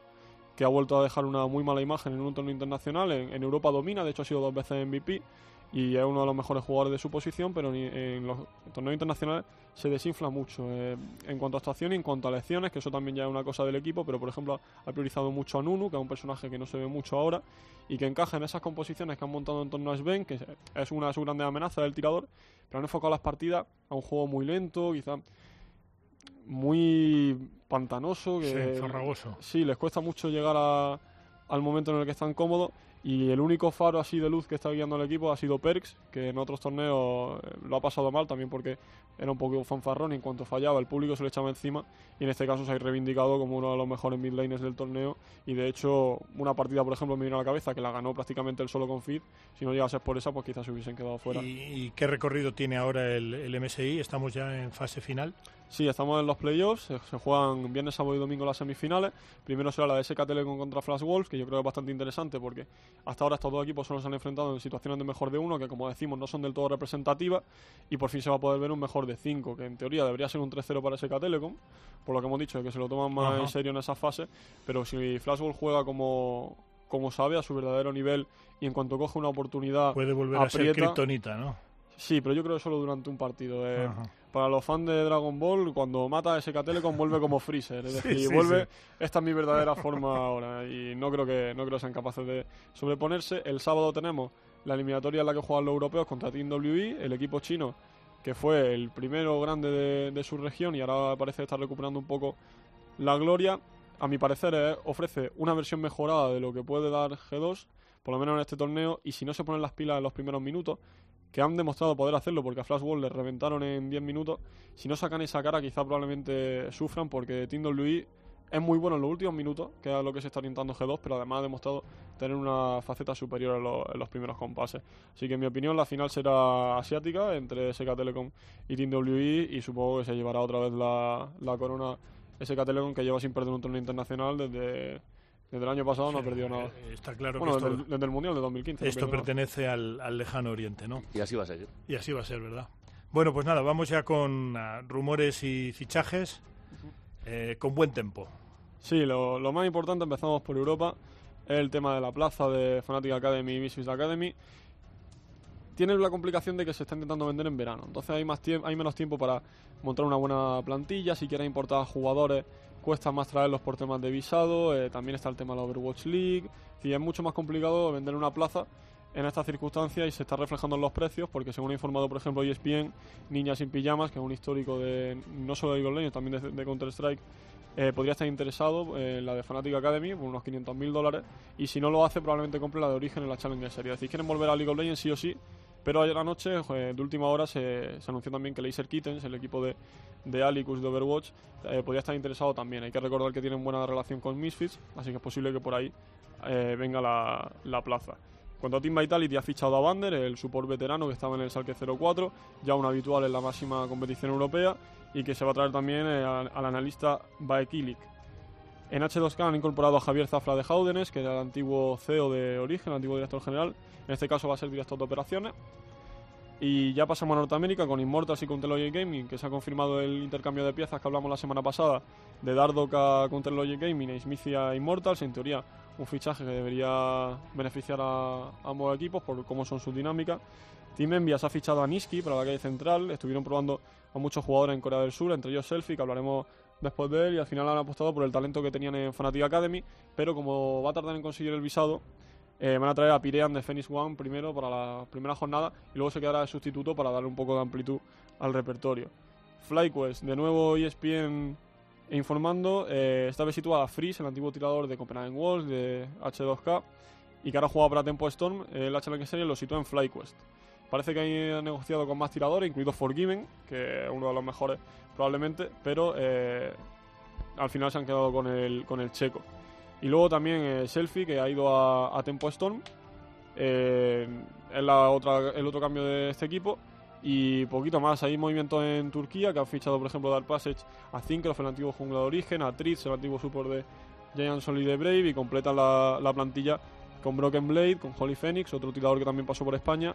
que ha vuelto a dejar una muy mala imagen en un torneo internacional. En, Europa domina, de hecho ha sido dos veces MVP y es uno de los mejores jugadores de su posición, pero en los torneos internacionales se desinfla mucho eh, en cuanto a actuación y en cuanto a lecciones, que eso también ya es una cosa del equipo, pero por ejemplo ha priorizado mucho a Nunu, que es un personaje que no se ve mucho ahora y que encaja en esas composiciones que han montado en torno a Sven, que es una de sus grandes amenazas del tirador, pero han enfocado las partidas a un juego muy lento, quizá muy pantanoso. Que, sí, Sí, les cuesta mucho llegar al momento en el que están cómodos y el único faro así de luz que está guiando al equipo ha sido Perks, que en otros torneos eh, lo ha pasado mal también porque era un poco fanfarrón y en cuanto fallaba el público se le echaba encima y en este caso se ha reivindicado como uno de los mejores mid laners del torneo y de hecho una partida por ejemplo me vino a la cabeza que la ganó prácticamente el solo con Fit, si no llegase por esa pues quizás se hubiesen quedado fuera. ¿Y, qué recorrido tiene ahora el, el MSI? ¿Estamos ya en fase final? Sí, estamos en los playoffs, se, se juegan viernes, sábado y domingo las semifinales. Primero será la de SK Telecom contra Flash Wolves, que yo creo que es bastante interesante porque hasta ahora estos dos equipos solo se han enfrentado en situaciones de mejor de uno, que como decimos no son del todo representativas, y por fin se va a poder ver un mejor de cinco, que en teoría debería ser un 3-0 para SK Telecom, por lo que hemos dicho, de que se lo toman más Ajá. en serio en esa fase, pero si Flash Wolves juega como, como sabe, a su verdadero nivel, y en cuanto coge una oportunidad Puede volver a ser kriptonita, ¿no? Sí, pero yo creo que solo durante un partido. eh. Ajá. Para los fans de Dragon Ball, cuando mata a SK Telecom vuelve como Freezer. Es decir, sí, vuelve. sí. Esta es mi verdadera forma ahora. Y no creo que no creo sean capaces de sobreponerse. El sábado tenemos la eliminatoria en la que juegan los europeos contra Team WE, el equipo chino, que fue el primero grande de, de su región y ahora parece estar recuperando un poco la gloria. A mi parecer, eh, ofrece una versión mejorada de lo que puede dar G2, por lo menos en este torneo. Y si no se ponen las pilas en los primeros minutos, que han demostrado poder hacerlo porque a Flash World le reventaron en 10 minutos. Si no sacan esa cara, quizá probablemente sufran porque Team WE es muy bueno en los últimos minutos, que es lo que se está orientando G2, pero además ha demostrado tener una faceta superior en, lo- en los primeros compases. Así que en mi opinión la final será asiática entre SK Telecom y Team y supongo que se llevará otra vez la, la corona SK Telecom que lleva sin perder un torneo internacional desde, desde el año pasado, no ha Sí, perdido nada. eh, Está claro Bueno, que esto, desde, el, desde el Mundial de 2015. no esto nada. pertenece al, al lejano oriente, ¿no? Y así va a seguir. Y así va a ser, ¿verdad? Bueno, pues nada, vamos ya con ah, rumores y fichajes eh, con buen tempo. Sí, lo, lo más importante, empezamos por Europa, es el tema de la plaza de Fnatic Academy y Misfits Academy. Tiene la complicación de que se está intentando vender en verano, entonces hay, más hay menos tiempo para montar una buena plantilla. Si quieres importar jugadores, cuesta más traerlos por temas de visado. eh, también está el tema de la Overwatch League. Y es mucho más complicado vender una plaza en estas circunstancias y se está reflejando en los precios, porque según ha informado, por ejemplo, ESPN, Niñas sin Pijamas, que es un histórico de no solo de League también de, de Counter-Strike, eh, podría estar interesado en la de Fnatic Academy por unos 500.000 dólares y si no lo hace probablemente compre la de origen en la Challenger Series. Es decir, quieren volver a League of Legends sí o sí, pero ayer anoche, eh, de última hora, se, se anunció también que Laser Kittens, el equipo de, de Alicus de Overwatch, eh, podría estar interesado también. Hay que recordar que tienen buena relación con Misfits, así que es posible que por ahí eh, venga la, la plaza. Cuanto a Team Vitality, ha fichado a Bander, el support veterano que estaba en el Salque 04, ya un habitual en la máxima competición europea, y que se va a traer también eh, al, al analista Baekilik. En H2K han incorporado a Javier Zafra de Jaudenes, que era el antiguo CEO de Origen, el antiguo director general. En este caso va a ser director de operaciones. Y ya pasamos a Norteamérica con Immortals y Counterlogic Gaming, que se ha confirmado el intercambio de piezas que hablamos la semana pasada de Dardock a Counterlogic Gaming e Smithia a Immortals. En teoría, un fichaje que debería beneficiar a ambos equipos por cómo son sus dinámicas. Team Envy se ha fichado a Niski para la calle central. Estuvieron probando a muchos jugadores en Corea del Sur, entre ellos Selfie, que hablaremos después de él. Y al final han apostado por el talento que tenían en Fnatic Academy. Pero como va a tardar en conseguir el visado, eh, van a traer a Pirean de Phoenix One primero para la primera jornada y luego se quedará de sustituto para darle un poco de amplitud al repertorio. FlyQuest, de nuevo ESPN informando, eh, esta vez situada Freeze, el antiguo tirador de Copenhagen Walls, de H2K, y que ahora juega para Tempo Storm, eh, el Challenger Series lo sitúa en FlyQuest. Parece que han negociado con más tiradores, incluido Forgiven, que es uno de los mejores probablemente, pero eh, al final se han quedado con el, con el checo. Y luego también eh, Selfie, que ha ido a, a Tempo Storm. Eh, es la otra, el otro cambio de este equipo. Y poquito más. Hay movimientos en Turquía, que han fichado, por ejemplo, Dark Passage a Zincroft, el antiguo jungla de origen, a Tritz, el antiguo support de Giant Solid de Brave, y completan la, la plantilla con Broken Blade, con Holy Phoenix, otro tirador que también pasó por España.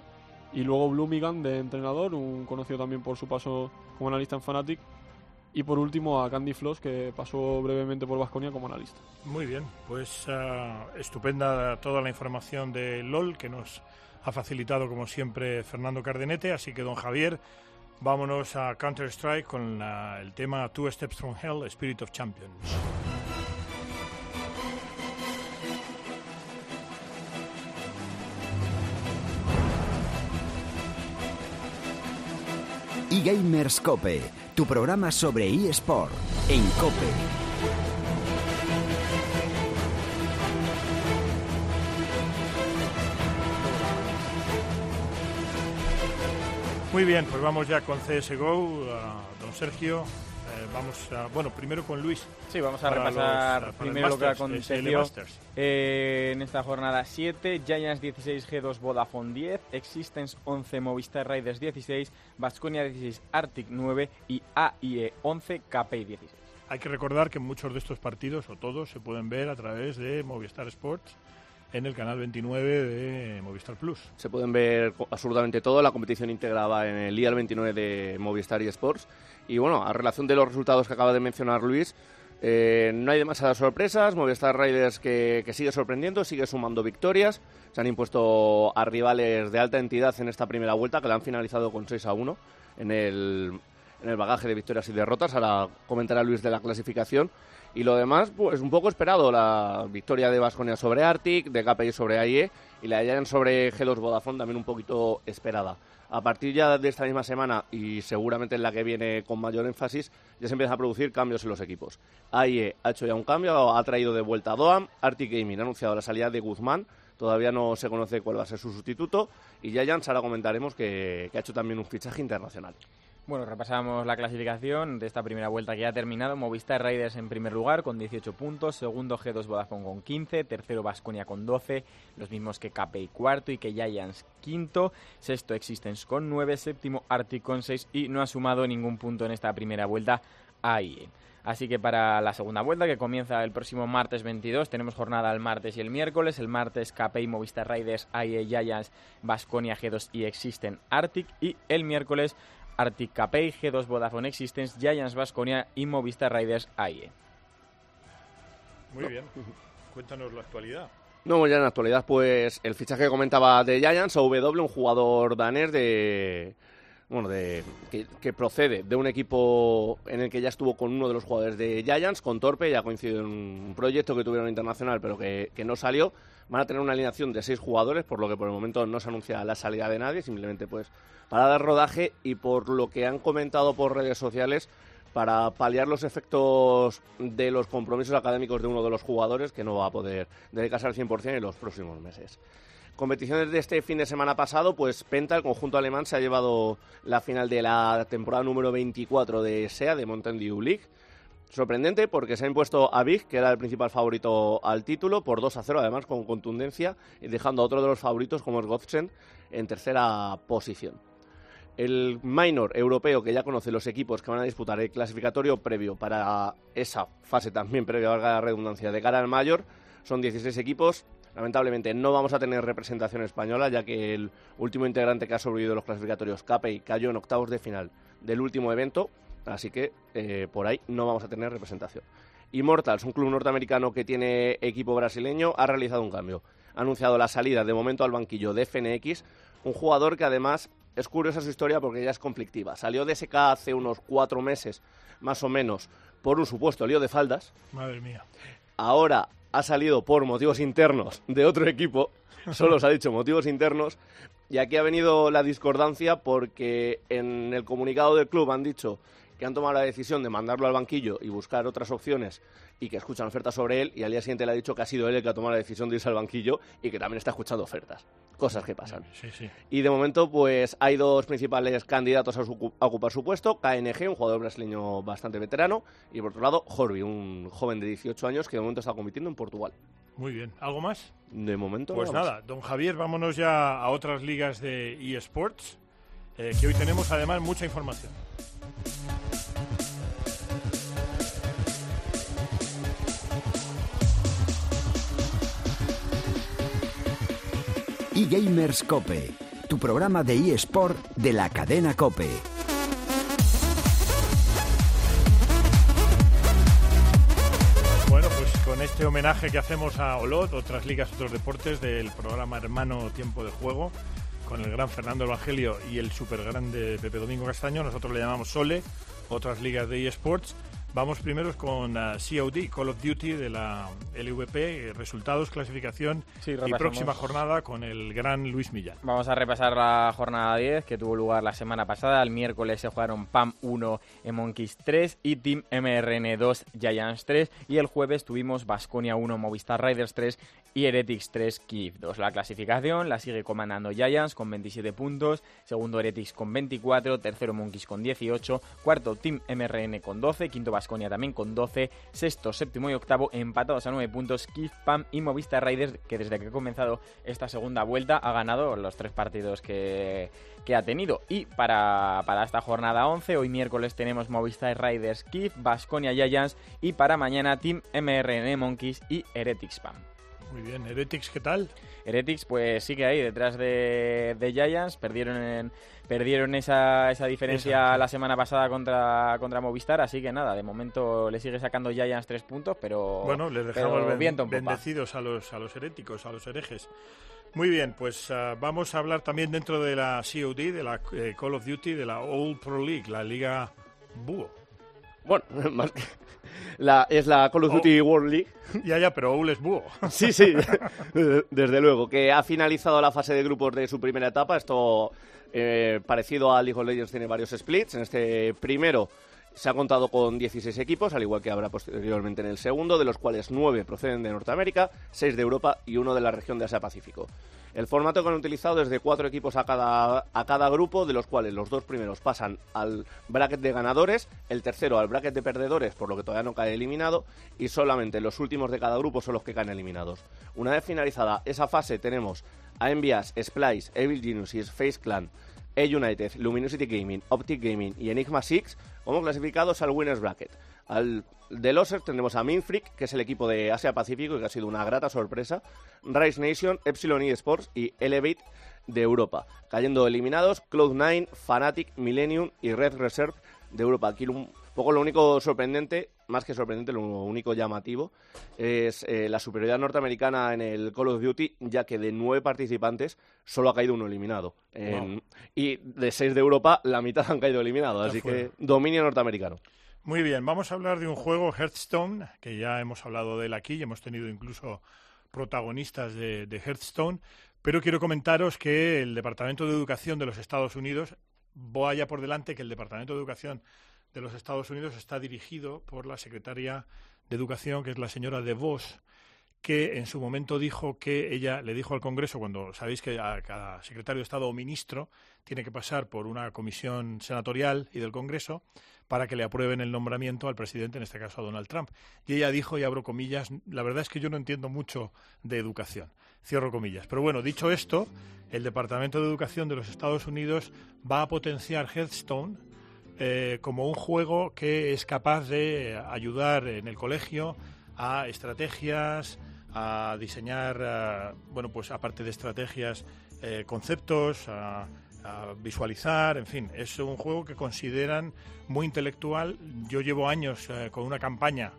Y luego Blumigan de entrenador, un conocido también por su paso como analista en Fnatic. Y por último a Candy Floss, que pasó brevemente por Vasconia como analista. Muy bien, pues ah, estupenda toda la información de LOL que nos ha facilitado como siempre Fernando Cardenete, así que don Javier, vámonos a Counter-Strike con el tema Two Steps from Hell, Spirit of Champions. eGamers Cope, tu programa sobre eSport en Cope. Muy bien, pues vamos ya con CSGO, ah, don Sergio. Eh, vamos a, bueno, primero con Luis. Sí, vamos a repasar los, eh, primero lo que SL Masters. eh, en esta jornada 7. Giants 16, G2 Vodafone 10, Existence 11, Movistar Riders 16, Vasconia 16, Arctic 9 y AIE 11, KPI 16. Hay que recordar que muchos de estos partidos, o todos, se pueden ver a través de Movistar Sports en el canal 29 de Movistar Plus. Se pueden ver absolutamente todo. La competición integrada en el IAL 29 de Movistar y Sports. Y bueno, a relación de los resultados que acaba de mencionar Luis, eh, no hay demasiadas sorpresas. Movistar Riders que, que sigue sorprendiendo, sigue sumando victorias. Se han impuesto a rivales de alta entidad en esta primera vuelta, que la han finalizado con 6 a 1 en el, en el bagaje de victorias y derrotas. Ahora comentará Luis de la clasificación. Y lo demás, pues un poco esperado. La victoria de Vasconia sobre Arctic, de KPI sobre AIE y la de Giants sobre G2 Vodafone también un poquito esperada. A partir ya de esta misma semana y seguramente en la que viene con mayor énfasis, ya se empiezan a producir cambios en los equipos. AIE ha hecho ya un cambio, ha traído de vuelta a Doam, Arctic Gaming ha anunciado la salida de Guzmán, todavía no se conoce cuál va a ser su sustituto, y Giants ahora comentaremos que ha hecho también un fichaje internacional. Bueno, repasamos la clasificación de esta primera vuelta que ya ha terminado. Movistar Riders en primer lugar con 18 puntos, segundo G2 Vodafone con 15, tercero Vasconia con 12, los mismos que KPI cuarto y que Giants quinto, sexto Existence con 9, séptimo Arctic con 6 y no ha sumado ningún punto en esta primera vuelta AIE. Así que para la segunda vuelta, que comienza el próximo martes 22, tenemos jornada el martes y el miércoles. El martes KPI, Movistar Riders, AIE, Giants, Vasconia, G2 y Existen Arctic. Y el miércoles Arctic KPI, G2 Vodafone Existence, Giants Vasconia y Movistar Riders AIE. Muy bien. Cuéntanos la actualidad. No, ya en la actualidad, pues el fichaje que comentaba de Giants, OW, un jugador danés de. Bueno, de, que, que procede de un equipo en el que ya estuvo con uno de los jugadores de Giants, con Torpe, ya coincidió en un proyecto que tuvieron internacional, pero que, que no salió. Van a tener una alineación de seis jugadores, por lo que por el momento no se anuncia la salida de nadie, simplemente pues para dar rodaje y por lo que han comentado por redes sociales, para paliar los efectos de los compromisos académicos de uno de los jugadores que no va a poder dedicarse al 100% en los próximos meses. Competiciones de este fin de semana pasado, pues Penta, el conjunto alemán, se ha llevado la final de la temporada número 24 de SEA, de Mountain Dew League. Sorprendente porque se ha impuesto a Big, que era el principal favorito al título, por 2 a 0, además con contundencia, y dejando a otro de los favoritos, como es Gottsen, en tercera posición. El minor europeo que ya conoce los equipos que van a disputar el clasificatorio previo para esa fase también previa, valga la redundancia, de cara al mayor, son 16 equipos. Lamentablemente no vamos a tener representación española, ya que el último integrante que ha sobrevivido los clasificatorios, Capey, cayó en octavos de final del último evento, así que eh, por ahí no vamos a tener representación. Immortals, un club norteamericano que tiene equipo brasileño, ha realizado un cambio. Ha anunciado la salida de momento al banquillo de FNX, un jugador que además es curiosa su historia porque ya es conflictiva. Salió de SK hace unos cuatro meses, más o menos, por un supuesto lío de faldas. Madre mía. Ahora ha salido por motivos internos de otro equipo, solo os ha dicho motivos internos, y aquí ha venido la discordancia porque en el comunicado del club han dicho que han tomado la decisión de mandarlo al banquillo y buscar otras opciones y que escuchan ofertas sobre él y al día siguiente le ha dicho que ha sido él el que ha tomado la decisión de irse al banquillo y que también está escuchando ofertas. Cosas que pasan. Sí, sí. Y de momento, pues hay dos principales candidatos a, su- a ocupar su puesto: KNG, un jugador brasileño bastante veterano, y por otro lado, Horby, un joven de 18 años que de momento está compitiendo en Portugal. Muy bien. ¿Algo más? De momento, Pues nada, don Javier, vámonos ya a otras ligas de eSports, eh, que hoy tenemos además mucha información. eGamers Cope, tu programa de eSport de la cadena Cope. Bueno, pues con este homenaje que hacemos a Olot, otras ligas, otros deportes del programa Hermano Tiempo de Juego, con el gran Fernando Evangelio y el super grande Pepe Domingo Castaño, nosotros le llamamos Sole, otras ligas de eSports. Vamos primero con ah, COD, Call of Duty de la LVP, eh, resultados, clasificación Sí, y próxima jornada con el gran Luis Millán. Vamos a repasar la jornada 10 que tuvo lugar la semana pasada. El miércoles se jugaron PAM 1, Monkeys 3 y Team MRN 2, Giants 3. Y el jueves tuvimos Basconia 1, Movistar Riders 3 y Heretics 3, Kiev 2. La clasificación la sigue comandando Giants con 27 puntos, segundo Heretics con 24, tercero Monkeys con 18, cuarto Team MRN con 12, quinto Vasconia también con 12, sexto, séptimo y octavo empatados a 9 puntos Kiev, PAM y Movistar Raiders que desde que ha comenzado esta segunda vuelta ha ganado los tres partidos que, ha tenido. Y para, esta jornada 11, hoy miércoles tenemos Movistar Riders Kiev, Vasconia Giants y para mañana Team MRN Monkeys y Heretics PAM. Muy bien, Heretics, ¿qué tal? Heretics pues sigue ahí detrás de, de Giants, perdieron en, perdieron esa, esa diferencia la semana pasada contra, contra Movistar, así que nada, de momento le sigue sacando Giants tres puntos, pero, Bueno, les pero dejamos ben- viento bendecidos a los, a los heréticos, a los herejes. Muy bien, pues ah, vamos a hablar también dentro de la COD, de la eh, Call of Duty, de la All Pro League, la Liga Búho. Bueno, más que- la, es la Call of Duty World League. Ya, ya, pero All es Búho. Sí, sí, desde luego, que ha finalizado la fase de grupos de su primera etapa. Esto, eh, parecido a League of Legends, tiene varios splits. En este primero se ha contado con 16 equipos, al igual que habrá posteriormente en el segundo, de los cuales 9 proceden de Norteamérica, 6 de Europa y uno de la región de Asia-Pacífico. El formato que han utilizado es de cuatro equipos a cada, a cada grupo, de los cuales los dos primeros pasan al bracket de ganadores, el tercero al bracket de perdedores, por lo que todavía no cae eliminado, y solamente los últimos de cada grupo son los que caen eliminados. Una vez finalizada esa fase, tenemos a Envias, Splice, Evil Geniuses, Face Clan, E-United, Luminosity Gaming, Optic Gaming y Enigma Six como clasificados al Winners Bracket. Al de Losers tendremos a Minfreak, que es el equipo de Asia Pacífico y que ha sido una grata sorpresa, Rise Nation, Epsilon eSports y Elevate de Europa. Cayendo eliminados Cloud9, Fnatic, Millennium y Red Reserve de Europa. Aquí un poco lo único sorprendente, más que sorprendente, lo único llamativo, es eh, la superioridad norteamericana en el Call of Duty, ya que de nueve participantes solo ha caído uno eliminado. Wow. Y de seis de Europa, la mitad han caído eliminados. Así fuera. que dominio norteamericano. Muy bien, vamos a hablar de un juego, Hearthstone, que ya hemos hablado de él aquí y hemos tenido incluso protagonistas de, Hearthstone, pero quiero comentaros que el Departamento de Educación de los Estados Unidos, vaya por delante que el Departamento de Educación de los Estados Unidos está dirigido por la secretaria de Educación, que es la señora DeVos, que en su momento dijo que ella le dijo al Congreso, cuando sabéis que a cada secretario de Estado o ministro tiene que pasar por una comisión senatorial y del Congreso para que le aprueben el nombramiento al presidente, en este caso a Donald Trump. Y ella dijo, y abro comillas, la verdad es que yo no entiendo mucho de educación, cierro comillas. Pero bueno, dicho esto, el Departamento de Educación de los Estados Unidos va a potenciar Hearthstone eh, como un juego que es capaz de ayudar en el colegio a estrategias, a diseñar, eh, bueno, pues aparte de estrategias, eh, conceptos, a, visualizar, en fin, es un juego que consideran muy intelectual. Yo llevo años eh, con una campaña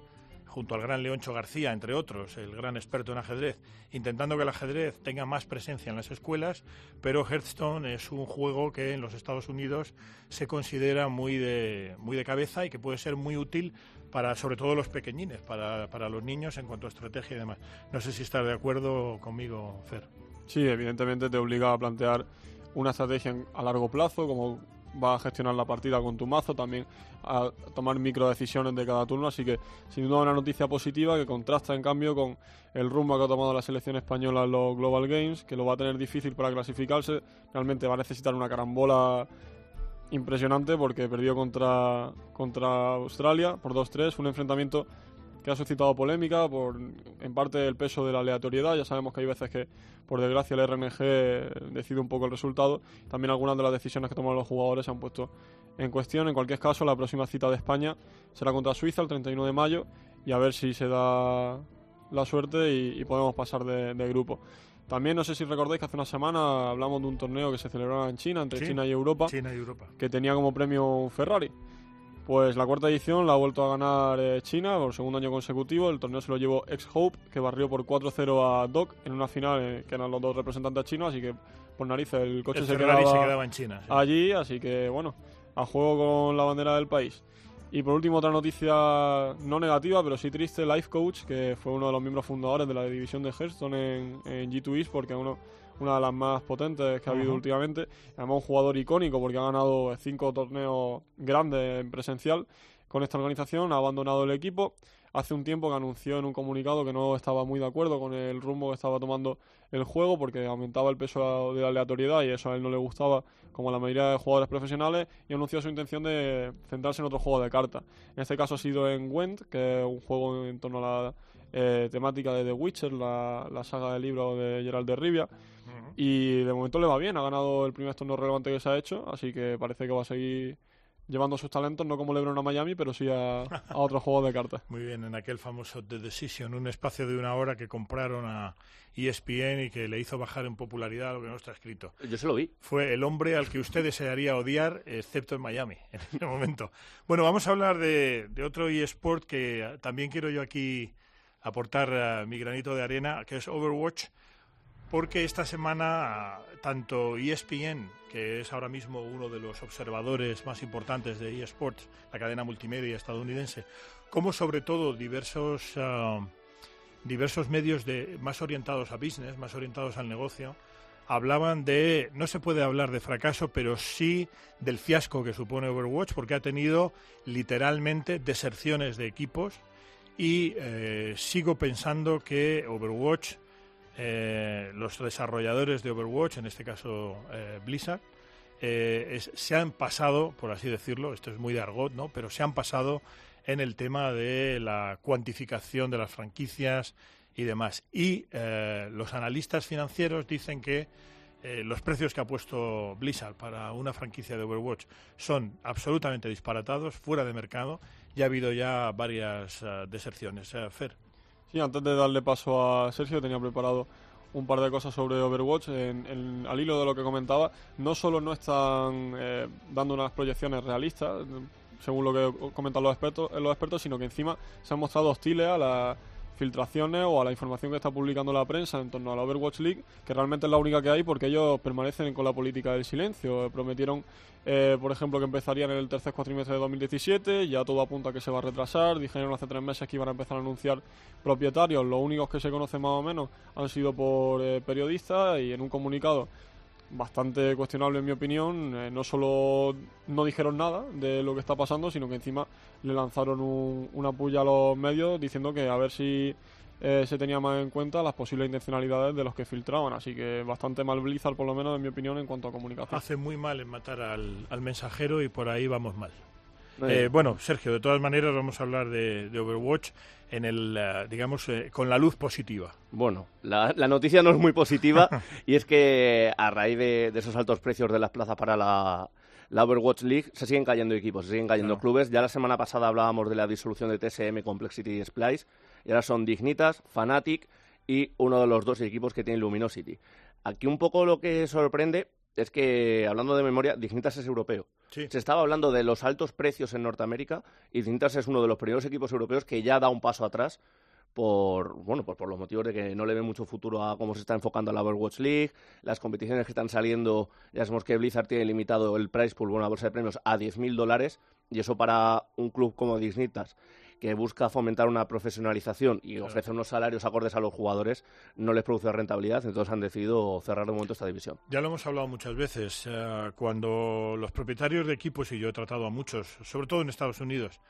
junto al gran Leoncho García, entre otros, el gran experto en ajedrez, intentando que el ajedrez tenga más presencia en las escuelas, pero Hearthstone es un juego que en los Estados Unidos se considera muy de, muy de cabeza y que puede ser muy útil para, sobre todo, los pequeñines, para, para los niños en cuanto a estrategia y demás. No sé si estás de acuerdo conmigo, Fer. Sí, evidentemente te obliga a plantear una estrategia a largo plazo, como va a gestionar la partida con tu mazo, también a tomar micro decisiones de cada turno, así que sin duda una noticia positiva que contrasta en cambio con el rumbo que ha tomado la selección española en los Global Games, que lo va a tener difícil para clasificarse, realmente va a necesitar una carambola impresionante porque perdió contra, contra Australia por 2-3, fue un enfrentamiento que ha suscitado polémica por en parte el peso de la aleatoriedad. Ya sabemos que hay veces que, por desgracia, el RNG decide un poco el resultado. También algunas de las decisiones que toman los jugadores se han puesto en cuestión. En cualquier caso, la próxima cita de España será contra Suiza el 31 de mayo y a ver si se da la suerte y, podemos pasar de grupo. También no sé si recordáis que hace una semana hablamos de un torneo que se celebraba en China, entre Sí, China y Europa, China y Europa. que tenía como premio un Ferrari. Pues la cuarta edición la ha vuelto a ganar eh, China por segundo año consecutivo. El torneo se lo llevó Ex-Hope, que barrió por 4-0 a Doc en una final eh, que eran los dos representantes chinos. Así que, por narices, el coche El se, quedaba se quedaba en China, sí. allí. Así que, bueno, a juego con la bandera del país. Y por último, otra noticia no negativa, pero sí triste: Life Coach, que fue uno de los miembros fundadores de la división de Hearthstone en, en G2 East, porque uno, una de las más potentes que ha habido últimamente. Además, un jugador icónico porque ha ganado cinco torneos grandes en presencial con esta organización, ha abandonado el equipo. Hace un tiempo que anunció en un comunicado que no estaba muy de acuerdo con el rumbo que estaba tomando el juego porque aumentaba el peso de la aleatoriedad y eso a él no le gustaba como a la mayoría de jugadores profesionales y anunció su intención de centrarse en otro juego de cartas. En este caso ha sido en Gwent, que es un juego en torno a la eh, temática de The Witcher, la, la saga de libros de Gerald de Rivia. Y de momento le va bien, ha ganado el primer torneo relevante que se ha hecho, así que parece que va a seguir llevando sus talentos, no como LeBron a Miami, pero sí a, a otros juegos de cartas. Muy bien, en aquel famoso The Decision, un espacio de una hora que compraron a ESPN y que le hizo bajar en popularidad lo que no está escrito. Yo se lo vi. Fue el hombre al que usted desearía odiar, excepto en Miami, en este momento. Bueno, vamos a hablar de, de otro eSport que también quiero yo aquí aportar mi granito de arena, que es Overwatch, porque esta semana tanto ESPN, que es ahora mismo uno de los observadores más importantes de eSports, la cadena multimedia estadounidense, como sobre todo diversos ah, diversos medios de más orientados a business, más orientados al negocio, hablaban de no se puede hablar de fracaso, pero sí del fiasco que supone Overwatch porque ha tenido literalmente deserciones de equipos y eh, sigo pensando que Overwatch eh, los desarrolladores de Overwatch, en este caso eh, Blizzard, eh, es- se han pasado, por así decirlo, esto es muy de argot, ¿no? Pero se han pasado en el tema de la cuantificación de las franquicias y demás. Y los analistas financieros dicen que los precios que ha puesto Blizzard para una franquicia de Overwatch son absolutamente disparatados, fuera de mercado, y ha habido ya varias deserciones. Eh, Fer. Sí, antes de darle paso a Sergio, tenía preparado un par de cosas sobre Overwatch. En, en- al hilo de lo que comentaba, no solo no están eh, dando unas proyecciones realistas, eh, según lo que comentan los expertos, los expertos, sino que encima se han mostrado hostiles a las filtraciones o a la información que está publicando la prensa en torno a la Overwatch League, que realmente es la única que hay porque ellos permanecen con la política del silencio. Eh, Prometieron, eh, por ejemplo, que empezarían en el tercer cuatrimestre de 2017, ya todo apunta a que se va a retrasar. Dijeron hace tres meses que iban a empezar a anunciar propietarios. Los únicos que se conocen más o menos han sido por eh, periodistas y en un comunicado bastante cuestionable en mi opinión. eh, no solo no dijeron nada de lo que está pasando, sino que encima le lanzaron un- una puya a los medios diciendo que a ver si eh, se tenía más en cuenta las posibles intencionalidades de los que filtraban. Así que bastante mal Blizzard, por lo menos en mi opinión, en cuanto a comunicación. Hace muy mal en matar al, al mensajero y por ahí vamos mal. Eh, bueno, Sergio, de todas maneras vamos a hablar de, de Overwatch en el, eh, digamos, eh, con la luz positiva. Bueno, la, la noticia no es muy positiva y es que a raíz de, de esos altos precios de las plazas para la, la Overwatch League se siguen cayendo equipos, se siguen cayendo Claro. clubes. Ya la semana pasada hablábamos de la disolución de TSM, Complexity y Splice y ahora son Dignitas, Fnatic y uno de los dos equipos que tiene Luminosity. Aquí un poco lo que sorprende es que, hablando de memoria, Dignitas es europeo. Sí. Se estaba hablando de los altos precios en Norteamérica y Dignitas es uno de los primeros equipos europeos que ya da un paso atrás por bueno pues por los motivos de que no le ve mucho futuro a cómo se está enfocando la Overwatch League, las competiciones que están saliendo, ya sabemos que Blizzard tiene limitado el price pool, bueno, la bolsa de premios, a 10.000 dólares, y eso para un club como Dignitas, que busca fomentar una profesionalización y ofrece unos salarios acordes a los jugadores, no les produce rentabilidad, entonces han decidido cerrar de momento esta división. Ya lo hemos hablado muchas veces, eh, cuando los propietarios de equipos, y yo he tratado a muchos, sobre todo en Estados Unidos,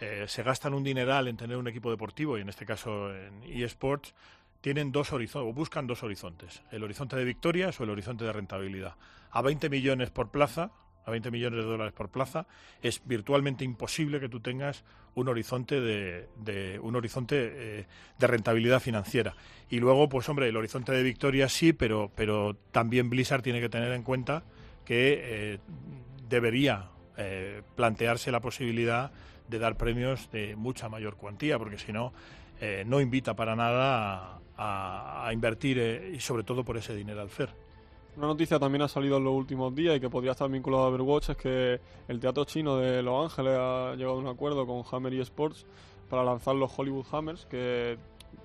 eh, se gastan un dineral en tener un equipo deportivo, y en este caso en eSports, tienen dos horizontes, o buscan dos horizontes, el horizonte de victorias o el horizonte de rentabilidad. A 20 millones por plaza, a 20 millones de dólares por plaza, es virtualmente imposible que tú tengas un horizonte de, un horizonte eh, de rentabilidad financiera. Y luego, pues hombre, el horizonte de victorias sí, pero, pero también Blizzard tiene que tener en cuenta que eh, debería eh, plantearse la posibilidad de dar premios de mucha mayor cuantía, porque si no, no invita para nada a, invertir y sobre todo por ese dinero al FER. Una noticia también ha salido en los últimos días y que podría estar vinculada a Overwatch es que el Teatro Chino de Los Ángeles ha llegado a un acuerdo con Hammer Sports para lanzar los Hollywood Hammers, que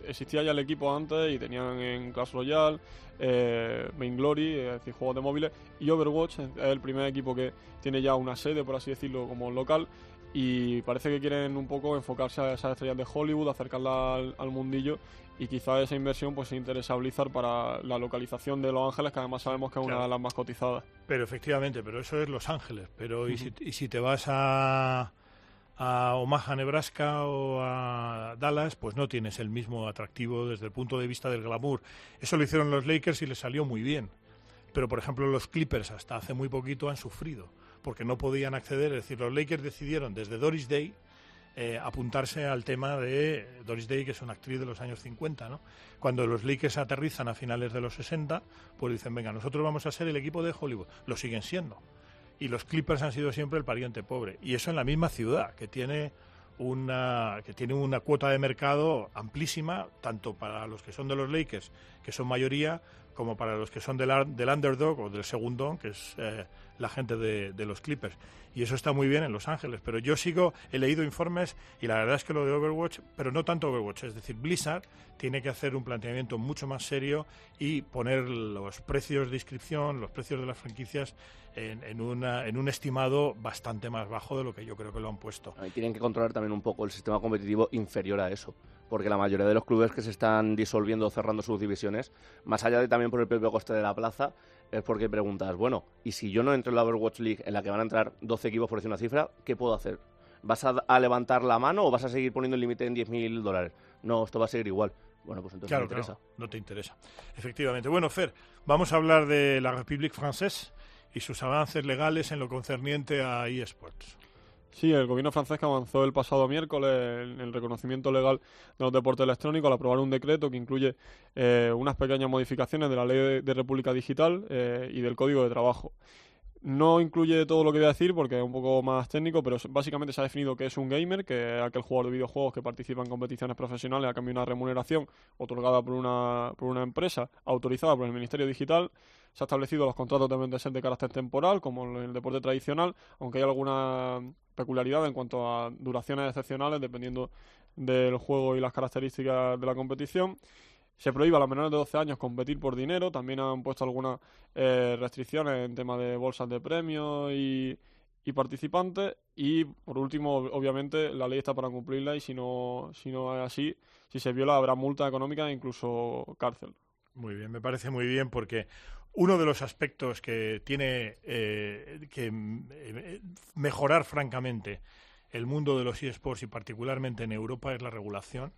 existía ya el equipo antes y tenían en Clash Royale, eh, Main Glory, es decir, juegos de móviles, y Overwatch es el primer equipo que tiene ya una sede, por así decirlo, como local. Y parece que quieren un poco enfocarse a esas estrellas de Hollywood, acercarlas al, al mundillo y quizá esa inversión pues se interesa a Blizzard para la localización de Los Ángeles, que además sabemos que es una de las más cotizadas. Pero efectivamente, pero eso es Los Ángeles. Pero ¿y, si, y si te vas a, a Omaha, Nebraska o a Dallas, pues no tienes el mismo atractivo desde el punto de vista del glamour. Eso lo hicieron los Lakers y les salió muy bien. Pero, por ejemplo, los Clippers hasta hace muy poquito han sufrido porque no podían acceder. Es decir, los Lakers decidieron desde Doris Day eh, apuntarse al tema de Doris Day, que es una actriz de los años 50, ¿no? Cuando los Lakers aterrizan a finales de los 60, pues dicen, venga, nosotros vamos a ser el equipo de Hollywood. Lo siguen siendo. Y los Clippers han sido siempre el pariente pobre. Y eso en la misma ciudad, que tiene una, que tiene una cuota de mercado amplísima, tanto para los que son de los Lakers, que son mayoría, como para los que son del, del underdog o del segundón, que es eh, la gente de, de los Clippers. Y eso está muy bien en Los Ángeles. Pero yo sigo, he leído informes y la verdad es que lo de Overwatch, pero no tanto Overwatch, es decir, Blizzard tiene que hacer un planteamiento mucho más serio y poner los precios de inscripción, los precios de las franquicias en, en, una- en un estimado bastante más bajo de lo que yo creo que lo han puesto. Y tienen que controlar también un poco el sistema competitivo inferior a eso. Porque la mayoría de los clubes que se están disolviendo o cerrando sus divisiones, más allá de también por el propio coste de la plaza, es porque preguntas, bueno, ¿y si yo no entro en la Overwatch League en la que van a entrar 12 equipos por decir una cifra, qué puedo hacer? ¿Vas a, a levantar la mano o vas a seguir poniendo el límite en 10.000 dólares? No, esto va a seguir igual. Bueno, pues entonces Claro, no me interesa. no te interesa. Efectivamente. Bueno, Fer, vamos a hablar de la République Française y sus avances legales en lo concerniente a eSports. Sí, el gobierno francés que avanzó el pasado miércoles en el reconocimiento legal de los deportes electrónicos al aprobar un decreto que incluye eh, unas pequeñas modificaciones de la ley de, de República Digital eh, y del Código de Trabajo. No incluye todo lo que voy a decir porque es un poco más técnico, pero básicamente se ha definido que es un gamer, que es aquel jugador de videojuegos que participa en competiciones profesionales a cambio de una remuneración otorgada por una, por una empresa autorizada por el Ministerio Digital. Se ha establecido los contratos deben de ser de carácter temporal, como en el deporte tradicional, aunque hay alguna peculiaridad en cuanto a duraciones excepcionales, dependiendo del juego y las características de la competición. Se prohíbe a los menores de 12 años competir por dinero. También han puesto algunas eh, restricciones en tema de bolsas de premios y, y participantes. Y por último, ob- obviamente, la ley está para cumplirla y si no, si no es así, si se viola, habrá multa económica e incluso cárcel. Muy bien, me parece muy bien porque uno de los aspectos que tiene eh, que eh, mejorar francamente el mundo de los eSports y particularmente en Europa es la regulación.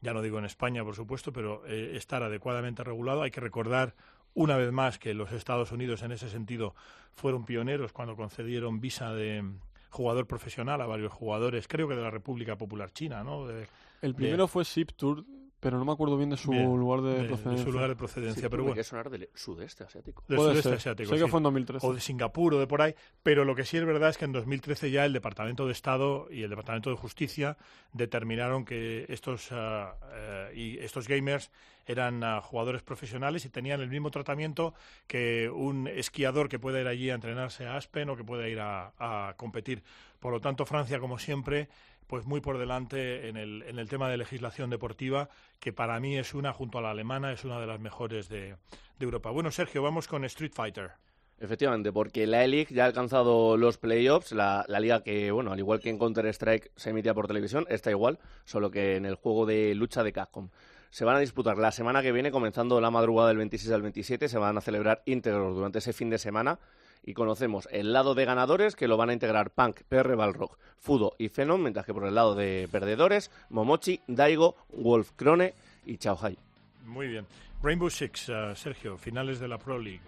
Ya no digo en España, por supuesto, pero eh, estar adecuadamente regulado. Hay que recordar una vez más que los Estados Unidos en ese sentido fueron pioneros cuando concedieron visa de jugador profesional a varios jugadores, creo que de la República Popular China, ¿no? De- El de- primero fue Ship Tour, pero no me acuerdo bien de su Bien, lugar de, de- de procedencia. su lugar de procedencia, Sí, pero bueno. sonar del sudeste asiático. del Puede sudeste ser. asiático. Sé que sí. fue en 2013. O de Singapur o de por ahí. Pero lo que sí es verdad es que en 2013 ya el Departamento de Estado y el Departamento de Justicia determinaron que estos, eh, y estos gamers eran ah, jugadores profesionales y tenían el mismo tratamiento que un esquiador que pueda ir allí a entrenarse a Aspen o que pueda ir a, a competir. Por lo tanto, Francia, como siempre, pues muy por delante en el, en el tema de legislación deportiva, que para mí es una, junto a la alemana, es una de las mejores de, de Europa. Bueno, Sergio, vamos con Street Fighter. Efectivamente, porque la E-League ya ha alcanzado los playoffs, la, la liga que, bueno, al igual que en Counter-Strike se emitía por televisión, está igual, solo que en el juego de lucha de Capcom. Se van a disputar la semana que viene, comenzando la madrugada del 26 al 27, se van a celebrar íntegros durante ese fin de semana y conocemos el lado de ganadores que lo van a integrar Punk, PR Balrog, Fudo y Phenom, mientras que por el lado de perdedores, Momochi, Daigo, Wolf Krone y Chaohai. Muy bien. Rainbow Six, ah, Sergio, finales de la Pro League.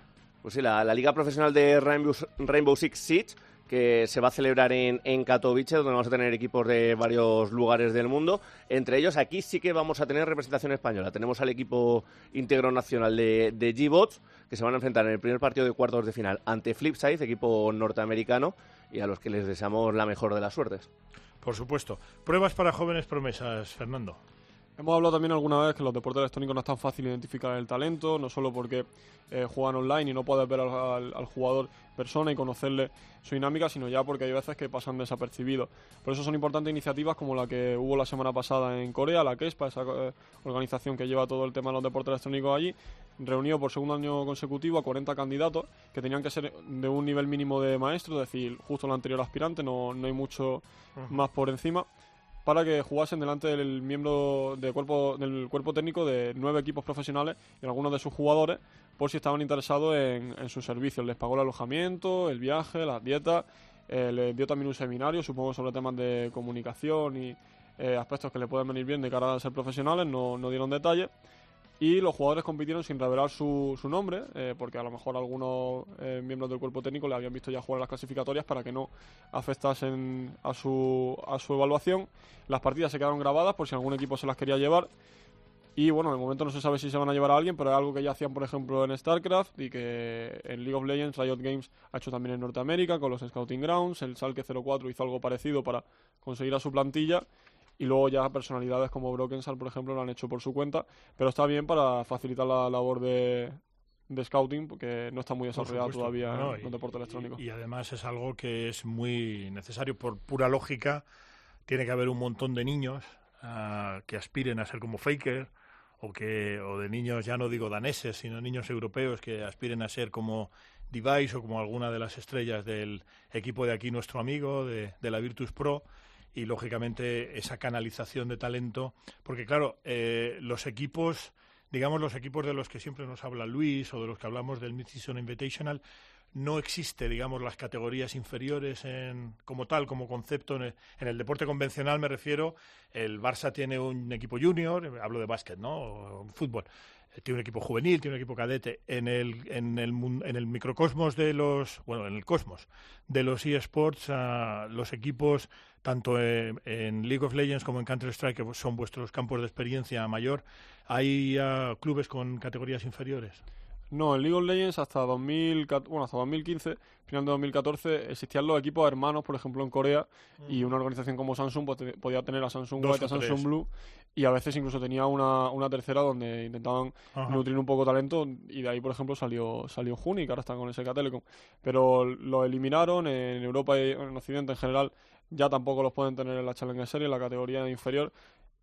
Pues sí, la, la liga profesional de Rainbow, Rainbow Six Siege, que se va a celebrar en, en Katowice, donde vamos a tener equipos de varios lugares del mundo. Entre ellos, aquí sí que vamos a tener representación española. Tenemos al equipo íntegro nacional de, de G-Bots, que se van a enfrentar en el primer partido de cuartos de final ante Flipside, equipo norteamericano, y a los que les deseamos la mejor de las suertes. Por supuesto. Pruebas para jóvenes promesas, Fernando. Hemos hablado también alguna vez que los deportes electrónicos no es tan fácil identificar el talento, no solo porque eh, juegan online y no puedes ver al, al- al jugador persona y conocerle su dinámica, sino ya porque hay veces que pasan desapercibidos. Por eso son importantes iniciativas como la que hubo la semana pasada en Corea, la KESPA, esa eh, organización que lleva todo el tema de los deportes electrónicos allí, reunió por segundo año consecutivo a 40 candidatos que tenían que ser de un nivel mínimo de maestro, es decir, justo el anterior aspirante, no, no hay mucho más por encima para que jugasen delante del miembro cuerpo, del cuerpo técnico de nueve equipos profesionales y algunos de sus jugadores por si estaban interesados en, en sus servicios. Les pagó el alojamiento, el viaje, las dietas, eh, les dio también un seminario, supongo, sobre temas de comunicación y eh, aspectos que le pueden venir bien de cara a ser profesionales, no, no dieron detalles. Y los jugadores compitieron sin revelar su, su nombre, eh, porque a lo mejor algunos eh, miembros del cuerpo técnico le habían visto ya jugar en las clasificatorias para que no afectasen a su, a su evaluación. Las partidas se quedaron grabadas por si algún equipo se las quería llevar. Y bueno, de momento no se sabe si se van a llevar a alguien, pero es algo que ya hacían, por ejemplo, en StarCraft y que en League of Legends Riot Games ha hecho también en Norteamérica con los Scouting Grounds. El Salke 04 hizo algo parecido para conseguir a su plantilla. Y luego ya personalidades como Brokensal, por ejemplo, lo han hecho por su cuenta. Pero está bien para facilitar la labor de, de scouting, porque no está muy desarrollado todavía No, en y- los deportes electrónicos. Y además es algo que es muy necesario por pura lógica. Tiene que haber un montón de niños ah, que aspiren a ser como Faker o que o de niños ya no digo daneses, sino niños europeos que aspiren a ser como Device o como alguna de las estrellas del equipo de aquí nuestro amigo de, de la Virtus Pro y lógicamente esa canalización de talento, porque claro, eh, los equipos digamos los equipos de los que siempre nos habla Luis o de los que hablamos del Mid-Season Invitational, no existe, digamos, las categorías inferiores en, como tal, como concepto. En el, deporte convencional me refiero, el Barça tiene un equipo junior, hablo de básquet, ¿no? O fútbol. Eh, Tiene un equipo juvenil, tiene un equipo cadete. En el, en el, en el microcosmos de los, bueno, en el cosmos de los eSports, ah, los equipos, tanto en, en League of Legends como en Counter-Strike, que son vuestros campos de experiencia mayor, hay ah, clubes con categorías inferiores. No, en League of Legends hasta 2014, bueno, hasta 2015, final de 2014, existían los equipos hermanos, por ejemplo, en Corea, y una organización como Samsung pues, te- podía tener a Samsung Dos White, a tres. Samsung Blue, y a veces incluso tenía una, una tercera donde intentaban Ajá. nutrir un poco talento, y de ahí, por ejemplo, salió salió Juni, que ahora están con SK Telecom. Pero lo eliminaron en Europa y en Occidente en general, ya tampoco los pueden tener en la Challenger Series, en la categoría inferior.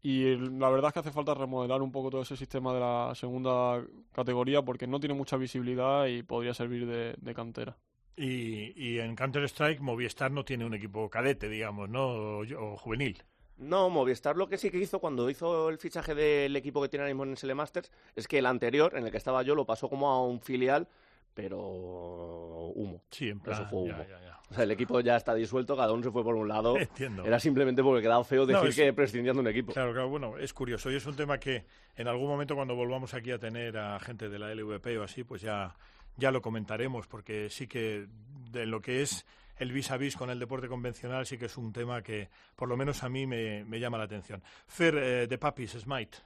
Y la verdad es que hace falta remodelar un poco todo ese sistema de la segunda categoría porque no tiene mucha visibilidad y podría servir de, de cantera. Y, y en Counter-Strike, Movistar no tiene un equipo cadete, digamos, ¿no? O, o juvenil. No, Movistar lo que sí que hizo cuando hizo el fichaje del equipo que tiene ahora mismo en SL Masters es que el anterior, en el que estaba yo, lo pasó como a un filial, pero humo. Sí, en plan, Eso fue humo. ya, ya, ya. O sea, el equipo ya está disuelto, cada uno se fue por un lado. Entiendo. Era simplemente porque quedaba feo No, decir es- que prescindían de un equipo. Claro, claro, bueno, es curioso y es un tema que en algún momento cuando volvamos aquí a tener a gente de la LVP o así, pues ya, ya lo comentaremos, porque sí que de lo que es el vis a vis con el deporte convencional sí que es un tema que por lo menos a mí me, me llama la atención. Fer, eh, de Papis, Smite.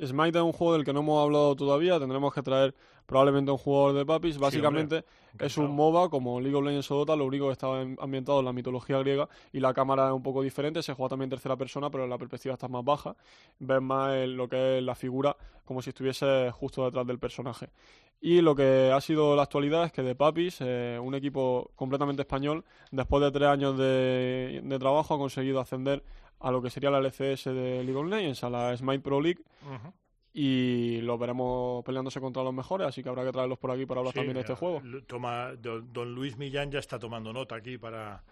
Smite es un juego del que no hemos hablado todavía, tendremos que traer probablemente un jugador de papis. Básicamente es un MOBA como League of Legends o Dota, lo único que está en- ambientado en la mitología griega y la cámara es un poco diferente, se juega también en tercera persona, pero la perspectiva está más baja, ves más lo que es la figura como si estuviese justo detrás del personaje. Y lo que ha sido la actualidad es que de Papis, eh, un equipo completamente español, después de tres años de, de trabajo ha conseguido ascender a lo que sería la LCS de League of Legends, a la Smite Pro League, y lo veremos peleándose contra los mejores, así que habrá que traerlos por aquí para hablar Sí, también de este eh, juego. Toma, don, Luis Millán ya está tomando nota aquí para,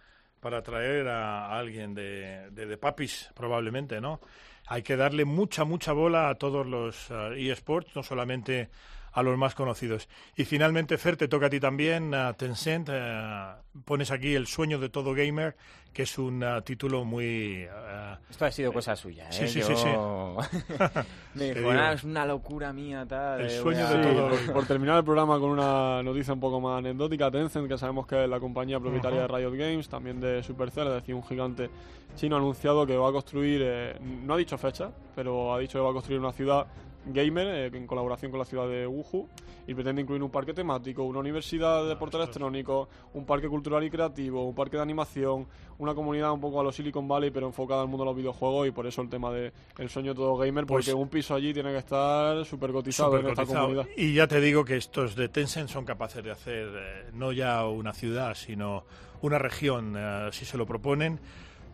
para traer a alguien de, de, de Papis, probablemente, ¿no? Hay que darle mucha, mucha bola a todos los eh, eSports, no solamente a los más conocidos. Y finalmente, Fer, te toca a ti también, a Tencent. eh, pones aquí El sueño de todo gamer, que es un eh, título muy... eh, Esto ha sido cosa suya, ¿eh? Sí, sí, Yo- sí, sí. Me dijo, digo. "Ah, es una locura mía, tal. El sueño de todo Por, por terminar el programa con una noticia un poco más anecdótica, Tencent, que sabemos que es la compañía propietaria Ajá. de Riot Games, también de Supercell, es decir, un gigante chino ha anunciado que va a construir, eh, no ha dicho fecha, pero ha dicho que va a construir una ciudad gamer eh, en colaboración con la ciudad de Wuhu y pretende incluir un parque temático, una universidad de deporte electrónico, un parque cultural y creativo, un parque de animación, una comunidad un poco a los Silicon Valley pero enfocada al mundo de los videojuegos y por eso el tema de el sueño todo gamer Pues- porque un piso allí tiene que estar súper cotizado en esta comunidad. Y ya te digo que estos de Tencent son capaces de hacer eh, no ya una ciudad, sino una región, eh, si se lo proponen,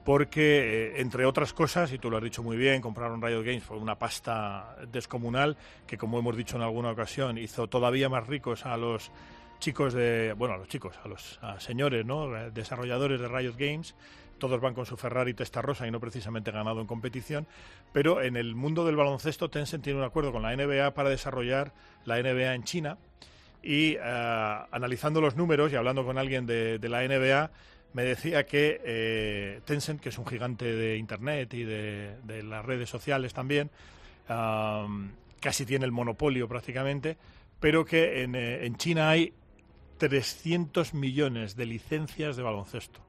porque, eh, entre otras cosas, y tú lo has dicho muy bien, compraron Riot Games por una pasta descomunal que, como hemos dicho en alguna ocasión, hizo todavía más ricos a los chicos de, bueno, a los chicos, a los señores, ¿no? Eh, desarrolladores de Riot Games, todos van con su Ferrari rosa y no precisamente ganado en competición, pero en el mundo del baloncesto Tencent tiene un acuerdo con la NBA para desarrollar la NBA en China. Y eh, analizando los números y hablando con alguien de la NBA, me decía que eh, Tencent, que es un gigante de Internet y de, las redes sociales también, am, casi tiene el monopolio prácticamente, pero que en, eh, en China hay 300 millones de licencias de baloncesto.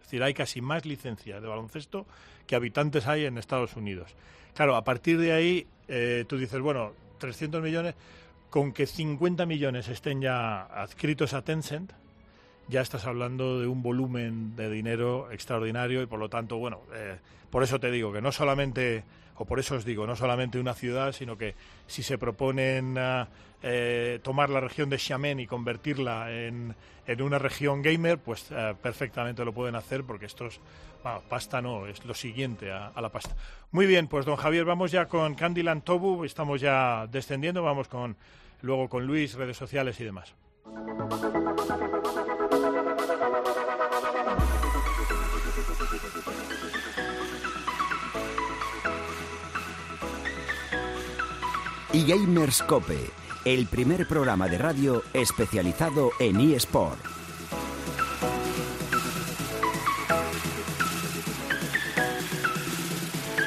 Es decir, hay casi más licencias de baloncesto que habitantes hay en Estados Unidos. Claro, a partir de ahí eh, tú dices, bueno, 300 millones, con que 50 millones estén ya adscritos a Tencent, ya estás hablando de un volumen de dinero extraordinario y por lo tanto, bueno, eh, por eso te digo que no solamente, o por eso os digo, no solamente una ciudad, sino que si se proponen eh, tomar la región de Xiamen y convertirla en, en una región gamer, pues eh, perfectamente lo pueden hacer porque esto es, bueno, pasta no, es lo siguiente a, a la pasta. Muy bien, pues don Javier, vamos ya con Candyland Tobu, estamos ya descendiendo, vamos con luego con Luis, redes sociales y demás. Y Gamerscope, el primer programa de radio especializado en eSport.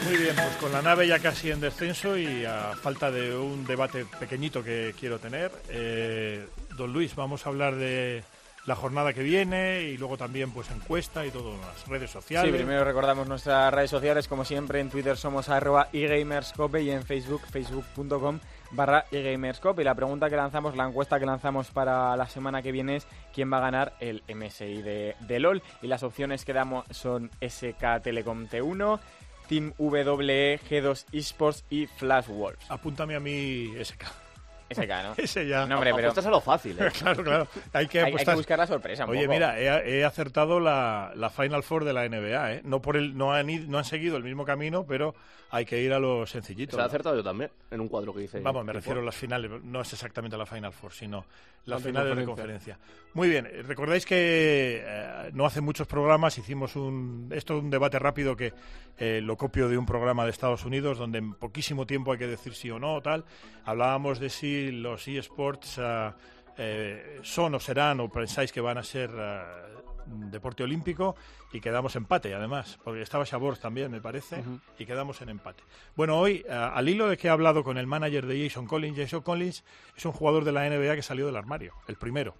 Muy bien, pues con la nave ya casi en descenso y a falta de un debate pequeñito que quiero tener, eh, don Luis, vamos a hablar de la jornada que viene y luego también pues encuesta y todo las redes sociales. Sí, primero recordamos nuestras redes sociales, como siempre en Twitter somos arroba eGamerscope y en Facebook facebook.com barra eGamerscope. Y la pregunta que lanzamos, la encuesta que lanzamos para la semana que viene es quién va a ganar el MSI de, de LOL. Y las opciones que damos son SK Telecom T1, Team WE, G2 Esports y Flash Wolves. Apúntame a mí SK. SK, ¿no? Ese ya. No, hombre, pero... Apuestas a lo fácil, ¿eh? claro, claro. Hay que, Hay, que buscar la sorpresa un Oye, poco. mira, he, he acertado la, la Final Four de la NBA, ¿eh? No, por el, no, han, no han seguido el mismo camino, pero hay que ir a lo sencillito. Se ha ¿no? acertado yo también, en un cuadro que hice. Vamos, me refiero a las finales, no es exactamente la Final Four, sino las finales de conferencia. Muy bien, eh, recordáis que eh, no hace muchos programas hicimos un, esto un debate rápido que eh, lo copio de un programa de Estados Unidos donde en poquísimo tiempo hay que decir sí o no, tal. Hablábamos de si los eSports ah, eh, son o serán o pensáis que van a ser ah, deporte olímpico y quedamos empate además, porque estaba Shabor también me parece y quedamos en empate. Bueno, hoy ah, al hilo de que he hablado con el manager de Jason Collins, Jason Collins es un jugador de la NBA que salió del armario, el primero.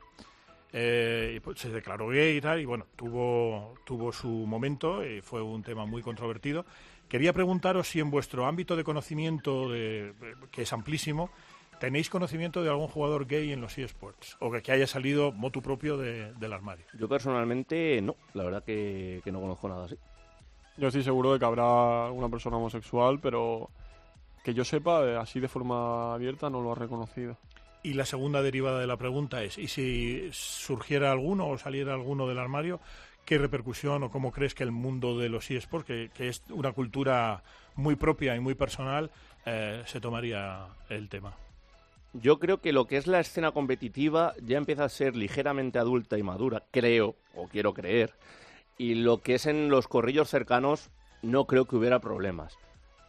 Eh, pues se declaró gay y tal, y bueno, tuvo, tuvo su momento, y fue un tema muy controvertido. Quería preguntaros si en vuestro ámbito de conocimiento, de- que es amplísimo, tenéis conocimiento de algún jugador gay en los eSports, o que, que haya salido motu propio de- del armario. Yo personalmente no, la verdad que, que no conozco nada así. Yo estoy seguro de que habrá una persona homosexual, pero que yo sepa, eh, así de forma abierta no lo ha reconocido. Y la segunda derivada de la pregunta es, ¿y si surgiera alguno o saliera alguno del armario, qué repercusión o cómo crees que el mundo de los eSports, que, que es una cultura muy propia y muy personal, eh, se tomaría el tema? Yo creo que lo que es la escena competitiva ya empieza a ser ligeramente adulta y madura, creo, o quiero creer. Y lo que es en los corrillos cercanos, no creo que hubiera problemas.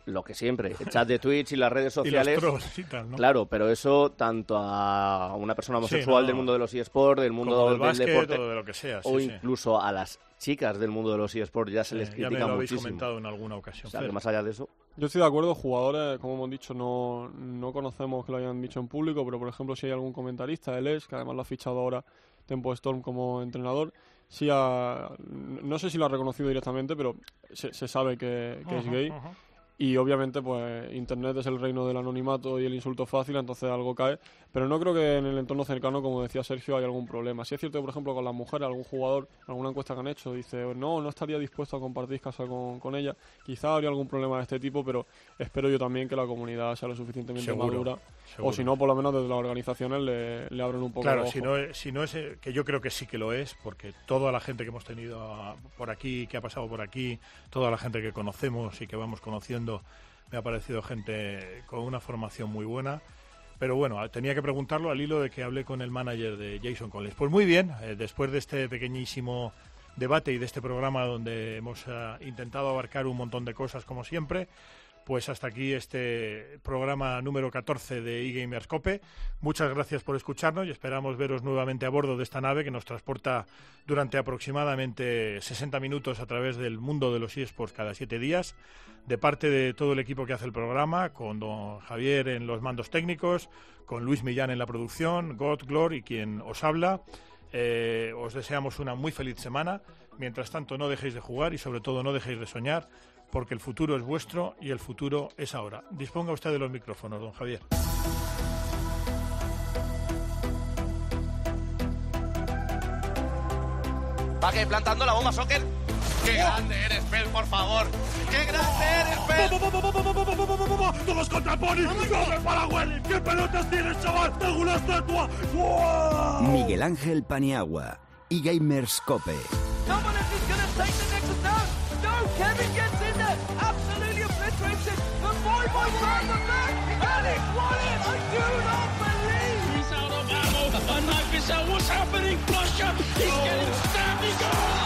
Lo que siempre, el chat de Twitch y las redes Y los sociales. trolls y tal, ¿no? Claro, pero eso tanto a una persona homosexual no. del mundo de los eSports, del mundo del del, básquet deporte, o de lo que sea, sí, o sí. incluso a las chicas del mundo de los eSports ya se les Eh, ya me critica lo habéis muchísimo. comentado en alguna ocasión. O sea, que Fer. más allá de eso, Yo estoy de acuerdo, jugadores, como hemos dicho, no, no conocemos que lo hayan dicho en público, pero por ejemplo, si hay algún comentarista, él es, que además lo ha fichado ahora Tempo Storm como entrenador, sí ha- no sé si lo ha reconocido directamente, pero se, se sabe que, que es gay. ujú. Y obviamente, pues Internet es el reino del anonimato y el insulto fácil, entonces algo cae. Pero no creo que en el entorno cercano, como decía Sergio, haya algún problema. Si es cierto por ejemplo, con las mujeres, algún jugador, alguna encuesta que han hecho, dice, no, no estaría dispuesto a compartir casa con, con ella. Quizá habría algún problema de este tipo, pero espero yo también que la comunidad sea lo suficientemente Seguro, madura. seguro. O si no, por lo menos desde las organizaciones le, le abren un poco Claro, si no, es- si no es, eh, que yo creo que sí que lo es, porque toda la gente que hemos tenido ah, por aquí, que ha pasado por aquí, toda la gente que conocemos y que vamos conociendo, me ha parecido gente con una formación muy buena. Pero bueno, tenía que preguntarlo al hilo de que hablé con el manager de Jason Collins. Pues muy bien, eh, después de este pequeñísimo debate y de este programa donde hemos eh, intentado abarcar un montón de cosas como siempre. Pues hasta aquí este programa número 14 de eGamerscope. Muchas gracias por escucharnos y esperamos veros nuevamente a bordo de esta nave que nos transporta durante aproximadamente 60 minutos a través del mundo de los eSports cada siete días. De parte de todo el equipo que hace el programa, con don Javier en los mandos técnicos, con Luis Millán en la producción, God Glory, quien os habla. Eh, os deseamos una muy feliz semana. Mientras tanto, no dejéis de jugar y sobre todo no dejéis de soñar porque el futuro es vuestro y el futuro es ahora. Disponga usted de los micrófonos, don Javier. Va que plantando la bomba, Soccer. ¡Qué grande eres, Pel, por favor! ¡Qué grande eres, Pel! ¡Todos contra Pony! ¡No para Welly! ¿Qué pelotas tienes, chaval? ¡Tengo una estatua! ¡Wow! Miguel Ángel Paniagua y Gamerscope. Someone is going to take the next down. No, Kevin gets He's out of ammo! A knife is out! What's happening? Flush up! He's getting stabbed! He goes!